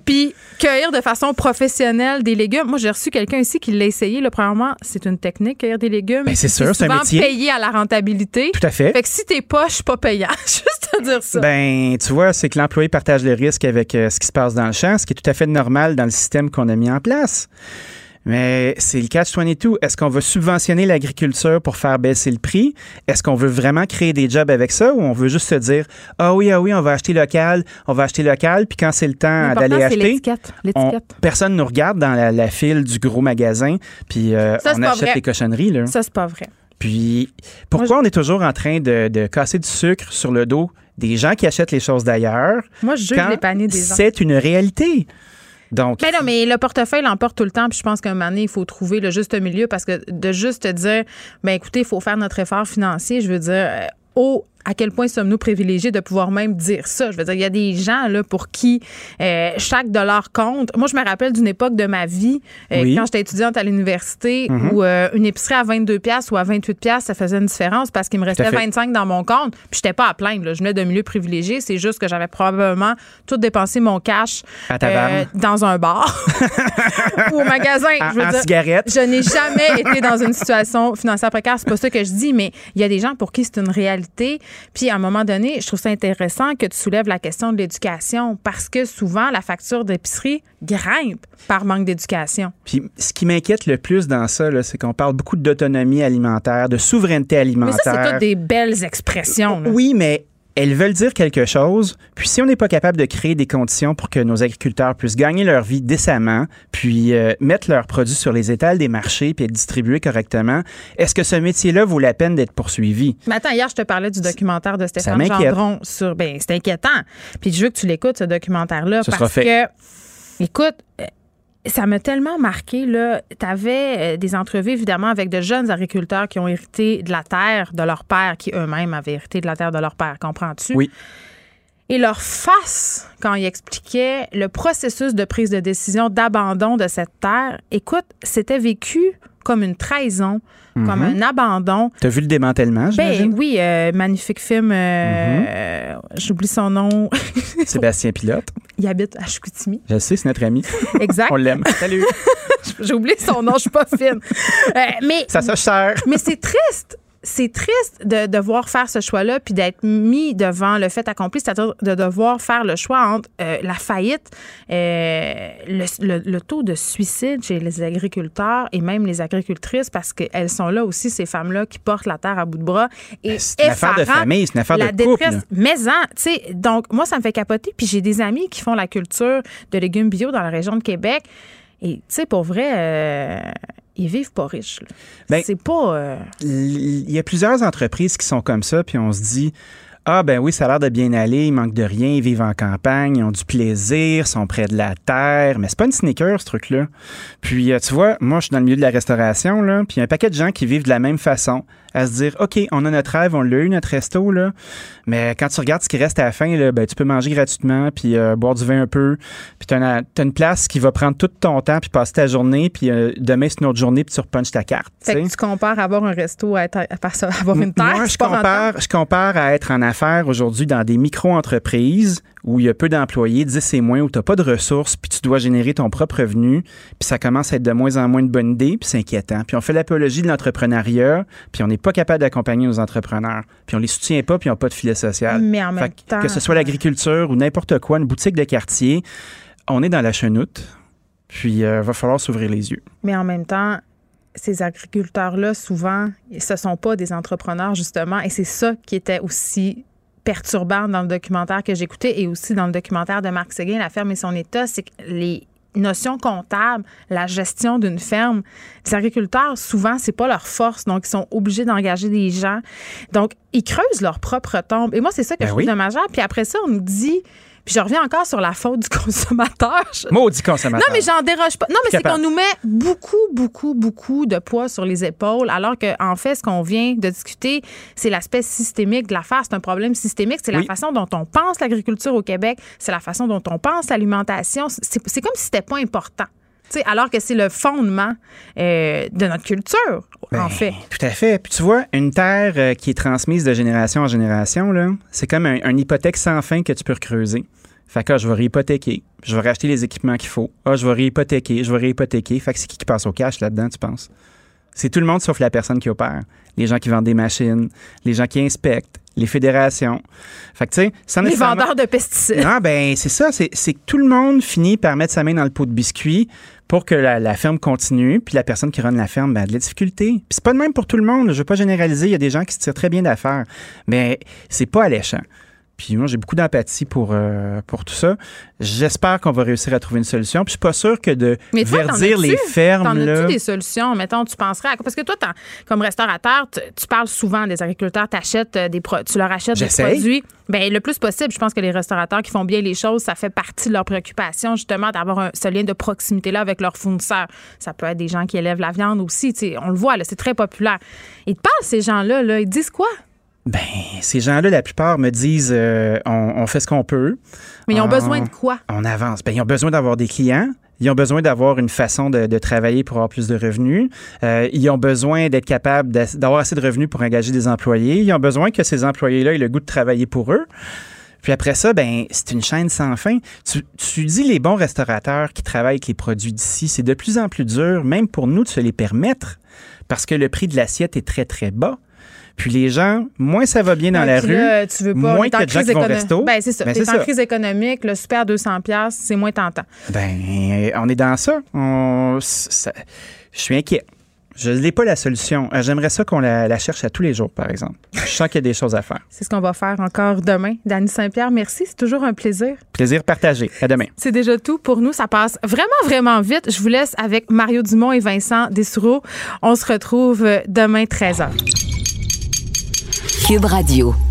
puis cueillir de façon professionnelle des légumes. Moi, j'ai reçu quelqu'un ici qui l'a essayé. Là, premièrement, c'est une technique, cueillir des légumes.
Ben, c'est sûr, c'est un métier.
payé à la rentabilité.
Tout à fait.
Fait que si t'es poche, pas payant. (laughs) Juste te dire ça.
Ben, tu vois, c'est que l'employé partage le risque avec euh, ce qui se passe dans le champ, ce qui est tout à fait normal dans le système qu'on a mis en place. Mais c'est le catch-22. Est-ce qu'on veut subventionner l'agriculture pour faire baisser le prix? Est-ce qu'on veut vraiment créer des jobs avec ça ou on veut juste se dire, ah oui, ah oui, on va acheter local, on va acheter local, puis quand c'est le temps d'aller acheter, on- personne nous regarde dans la, la file du gros magasin, puis euh,
Ça,
on achète des cochonneries. Là.
Ça, c'est pas vrai.
Puis, pourquoi on est toujours en train de, de casser du sucre sur le dos des gens qui achètent les choses d'ailleurs?
Moi, je juge les paniers des gens.
C'est une réalité? Donc,
Mais non, mais le portefeuille l'emporte tout le temps. Puis je pense qu'à un moment donné, il faut trouver le juste milieu parce que de juste te dire, ben écoutez, il faut faire notre effort financier, je veux dire, euh, oh, à quel point sommes-nous privilégiés de pouvoir même dire ça? Je veux dire, il y a des gens là, pour qui euh, chaque dollar compte. Moi, je me rappelle d'une époque de ma vie, euh,
Oui.
quand j'étais étudiante à l'université,
Mhm.
où euh, une épicerie à 22 pièces ou à 28 pièces, ça faisait une différence parce qu'il me restait
à fait.
25 dans mon compte. Puis j'étais pas à plaindre. là. Je venais d'un milieu privilégié. C'est juste que j'avais probablement tout dépensé mon cash dans un bar (laughs) (laughs) ou au magasin.
En-
je veux
en
dire,
cigarette.
Je n'ai jamais (laughs) été dans une situation financière précaire. C'est pas ça que je dis, mais il y a des gens pour qui c'est une réalité. Puis à un moment donné, je trouve ça intéressant que tu soulèves la question de l'éducation parce que souvent la facture d'épicerie grimpe par manque d'éducation.
puis ce qui m'inquiète le plus dans ça, c'est qu'on parle beaucoup d'autonomie alimentaire, de souveraineté
Mais
alimentaire.
ça, c'est toutes des belles expressions. là.
Oui, mais elles veulent dire quelque chose. Puis si on n'est pas capable de créer des conditions pour que nos agriculteurs puissent gagner leur vie décemment, puis euh, mettre leurs produits sur les étals des marchés, puis être distribués correctement, est-ce que ce métier-là vaut la peine d'être poursuivi?
Mais attends, hier, je te parlais du documentaire de Stéphane. Gendron sur. Ben, c'est inquiétant. Puis je veux que tu l'écoutes, ce documentaire-là,
Ce
parce
sera fait.
que, écoute, ça m'a tellement marqué, là. Tu avais des entrevues, évidemment, avec de jeunes agriculteurs qui ont hérité de la terre de leur père, qui eux-mêmes avaient hérité de la terre de leur père. Comprends-tu?
Oui.
Et leur face, quand ils expliquaient le processus de prise de décision d'abandon de cette terre, écoute, c'était vécu comme une trahison, comme mhm. un abandon.
Tu as vu le démantèlement,
ben, oui, euh, magnifique film. Euh, mhm. J'oublie son nom. (laughs)
Sébastien Pilote.
Il habite à Chicoutimi.
Je sais, c'est notre ami.
Exact. (laughs)
On l'aime. Salut. (laughs)
J'ai oublié son nom, je suis pas fine. Euh, mais,
Ça se cher.
Mais c'est triste c'est triste de devoir faire ce choix-là puis d'être mis devant le fait accompli, c'est-à-dire de devoir faire le choix entre euh, la faillite, euh, le, taux de suicide chez les agriculteurs et même les agricultrices parce qu'elles sont là aussi, ces femmes-là qui portent la terre à bout de bras.
Et c'est une affaire de famille, c'est une affaire
la
de couple. Détresse,
maison, tu sais, donc moi, ça me fait capoter. Puis j'ai des amis qui font la culture de légumes bio dans la région de Québec. Et tu sais, pour vrai, euh, ils vivent pas riches. Ben, c'est pas. Euh,
il y a plusieurs entreprises qui sont comme ça, puis on se dit. Ah ben oui, ça a l'air de bien aller, ils manquent de rien, ils vivent en campagne, ils ont du plaisir, sont près de la terre, mais c'est pas une sneaker ce truc-là. Puis euh, tu vois, moi je suis dans le milieu de la restauration là, puis il y a un paquet de gens qui vivent de la même façon à se dire OK, on a notre rêve, on l'a eu, notre resto, là. Mais quand tu regardes ce qui reste à la fin, là, ben, tu peux manger gratuitement, puis euh, boire du vin un peu. Puis tu as, une place qui va prendre tout ton temps, puis passer ta journée, puis euh, demain, c'est une autre journée, puis tu repunches ta carte.
Fait que tu compares avoir un resto à, être, à avoir une terre.
Moi, je compare, je compare à être en affaires aujourd'hui dans des micro-entreprises où il y a peu d'employés, 10 et moins, où tu n'as pas de ressources, puis tu dois générer ton propre revenu, puis ça commence à être de moins en moins une bonne idée, puis c'est inquiétant. Puis on fait l'apologie de l'entrepreneuriat, puis on n'est pas capable d'accompagner nos entrepreneurs. Puis on les soutient pas, puis ils n'ont pas de filet
Mais en même temps,
que ce soit l'agriculture ou n'importe quoi, une boutique de quartier, on est dans la chenoute. Puis il euh, va falloir s'ouvrir les yeux.
Mais en même temps, ces agriculteurs-là, souvent, ce sont pas des entrepreneurs, justement. Et c'est ça qui était aussi perturbant dans le documentaire que j'écoutais et aussi dans le documentaire de Marc Seguin, La ferme et son état, c'est que les notion comptable, la gestion d'une ferme. Les agriculteurs, souvent, c'est pas leur force, donc ils sont obligés d'engager des gens. Donc, ils creusent leur propre tombe. Et moi, c'est ça que ben je trouve dommageable. Puis après ça, on nous dit puis je reviens encore sur la faute du (laughs) consommateur.
Maudit consommateur.
Non, mais j'en déroge pas. Non, mais c'est qu'on nous met beaucoup, beaucoup, beaucoup de poids sur les épaules, alors qu'en en fait, ce qu'on vient de discuter, c'est l'aspect systémique de l'affaire. C'est un problème systémique. C'est la façon dont on pense l'agriculture au Québec. C'est la façon dont on pense l'alimentation. C'est comme si c'était pas important. alors que c'est le fondement euh, de notre culture, en ben, fait.
Tout à fait. Puis tu vois, une terre euh, qui est transmise de génération en génération, c'est comme un, une hypothèque sans fin que tu peux creuser. Fait que ah, je vais réhypothéquer, je vais racheter les équipements qu'il faut. Ah, je vais réhypothéquer, je vais réhypothéquer. Fait que c'est qui qui passe au cash là-dedans, tu penses? C'est tout le monde sauf la personne qui opère. Les gens qui vendent des machines, les gens qui inspectent, les fédérations. Fait que, tu sais,
Les vendeurs de pesticides.
Non, ben, c'est ça. C'est que tout le monde finit par mettre sa main dans le pot de biscuits pour que la, ferme continue, puis la personne qui run la ferme ben, a de la difficulté. Puis c'est pas de même pour tout le monde. Je veux pas généraliser. Il y a des gens qui se tirent très bien d'affaires. Mais c'est pas alléchant. Puis moi, j'ai beaucoup d'empathie pour, euh, pour tout ça. J'espère qu'on va réussir à trouver une solution. Puis je suis pas sûr que de verdir les fermes. T'en
as-tu des solutions? Mettons, tu penserais à Parce que toi, comme restaurateur, tu, parles souvent des agriculteurs, euh, des tu leur achètes des produits. Bien, le plus possible. Je pense que les restaurateurs qui font bien les choses, ça fait partie de leur préoccupation, justement, d'avoir ce lien de proximité-là avec leurs fournisseurs. Ça peut être des gens qui élèvent la viande aussi. On le voit, là, c'est très populaire. Ils te parlent, ces gens-là, là, ils disent quoi?
Ben, ces gens-là, la plupart me disent euh, on, fait ce qu'on peut.
Mais ils ont besoin de quoi?
On avance. Ben, ils ont besoin d'avoir des clients. Ils ont besoin d'avoir une façon de, travailler pour avoir plus de revenus. Euh, ils ont besoin d'être capables d'avoir assez de revenus pour engager des employés. Ils ont besoin que ces employés-là aient le goût de travailler pour eux. Puis après ça, ben c'est une chaîne sans fin. Tu, tu, dis les bons restaurateurs qui travaillent avec les produits d'ici, c'est de plus en plus dur, même pour nous, de se les permettre, parce que le prix de l'assiette est très, très bas. Puis les gens, moins ça va bien dans la rue, tu veux pas, moins a de gens qui vont resto.
Ben, c'est ça. Ben, en crise économique, le super 200 c'est moins tentant.
Ben, on est dans ça. je suis inquiet. Je n'ai pas la solution. Euh, j'aimerais ça qu'on la, cherche à tous les jours, par exemple. Je sens qu'il y a des choses à faire.
C'est ce qu'on va faire encore demain. Dany Saint-Pierre, merci. C'est toujours un plaisir.
Plaisir partagé. À demain.
C'est déjà tout pour nous. Ça passe vraiment, vraiment vite. Je vous laisse avec Mario Dumont et Vincent Dessoureau. On se retrouve demain 13h.
Cube Radio.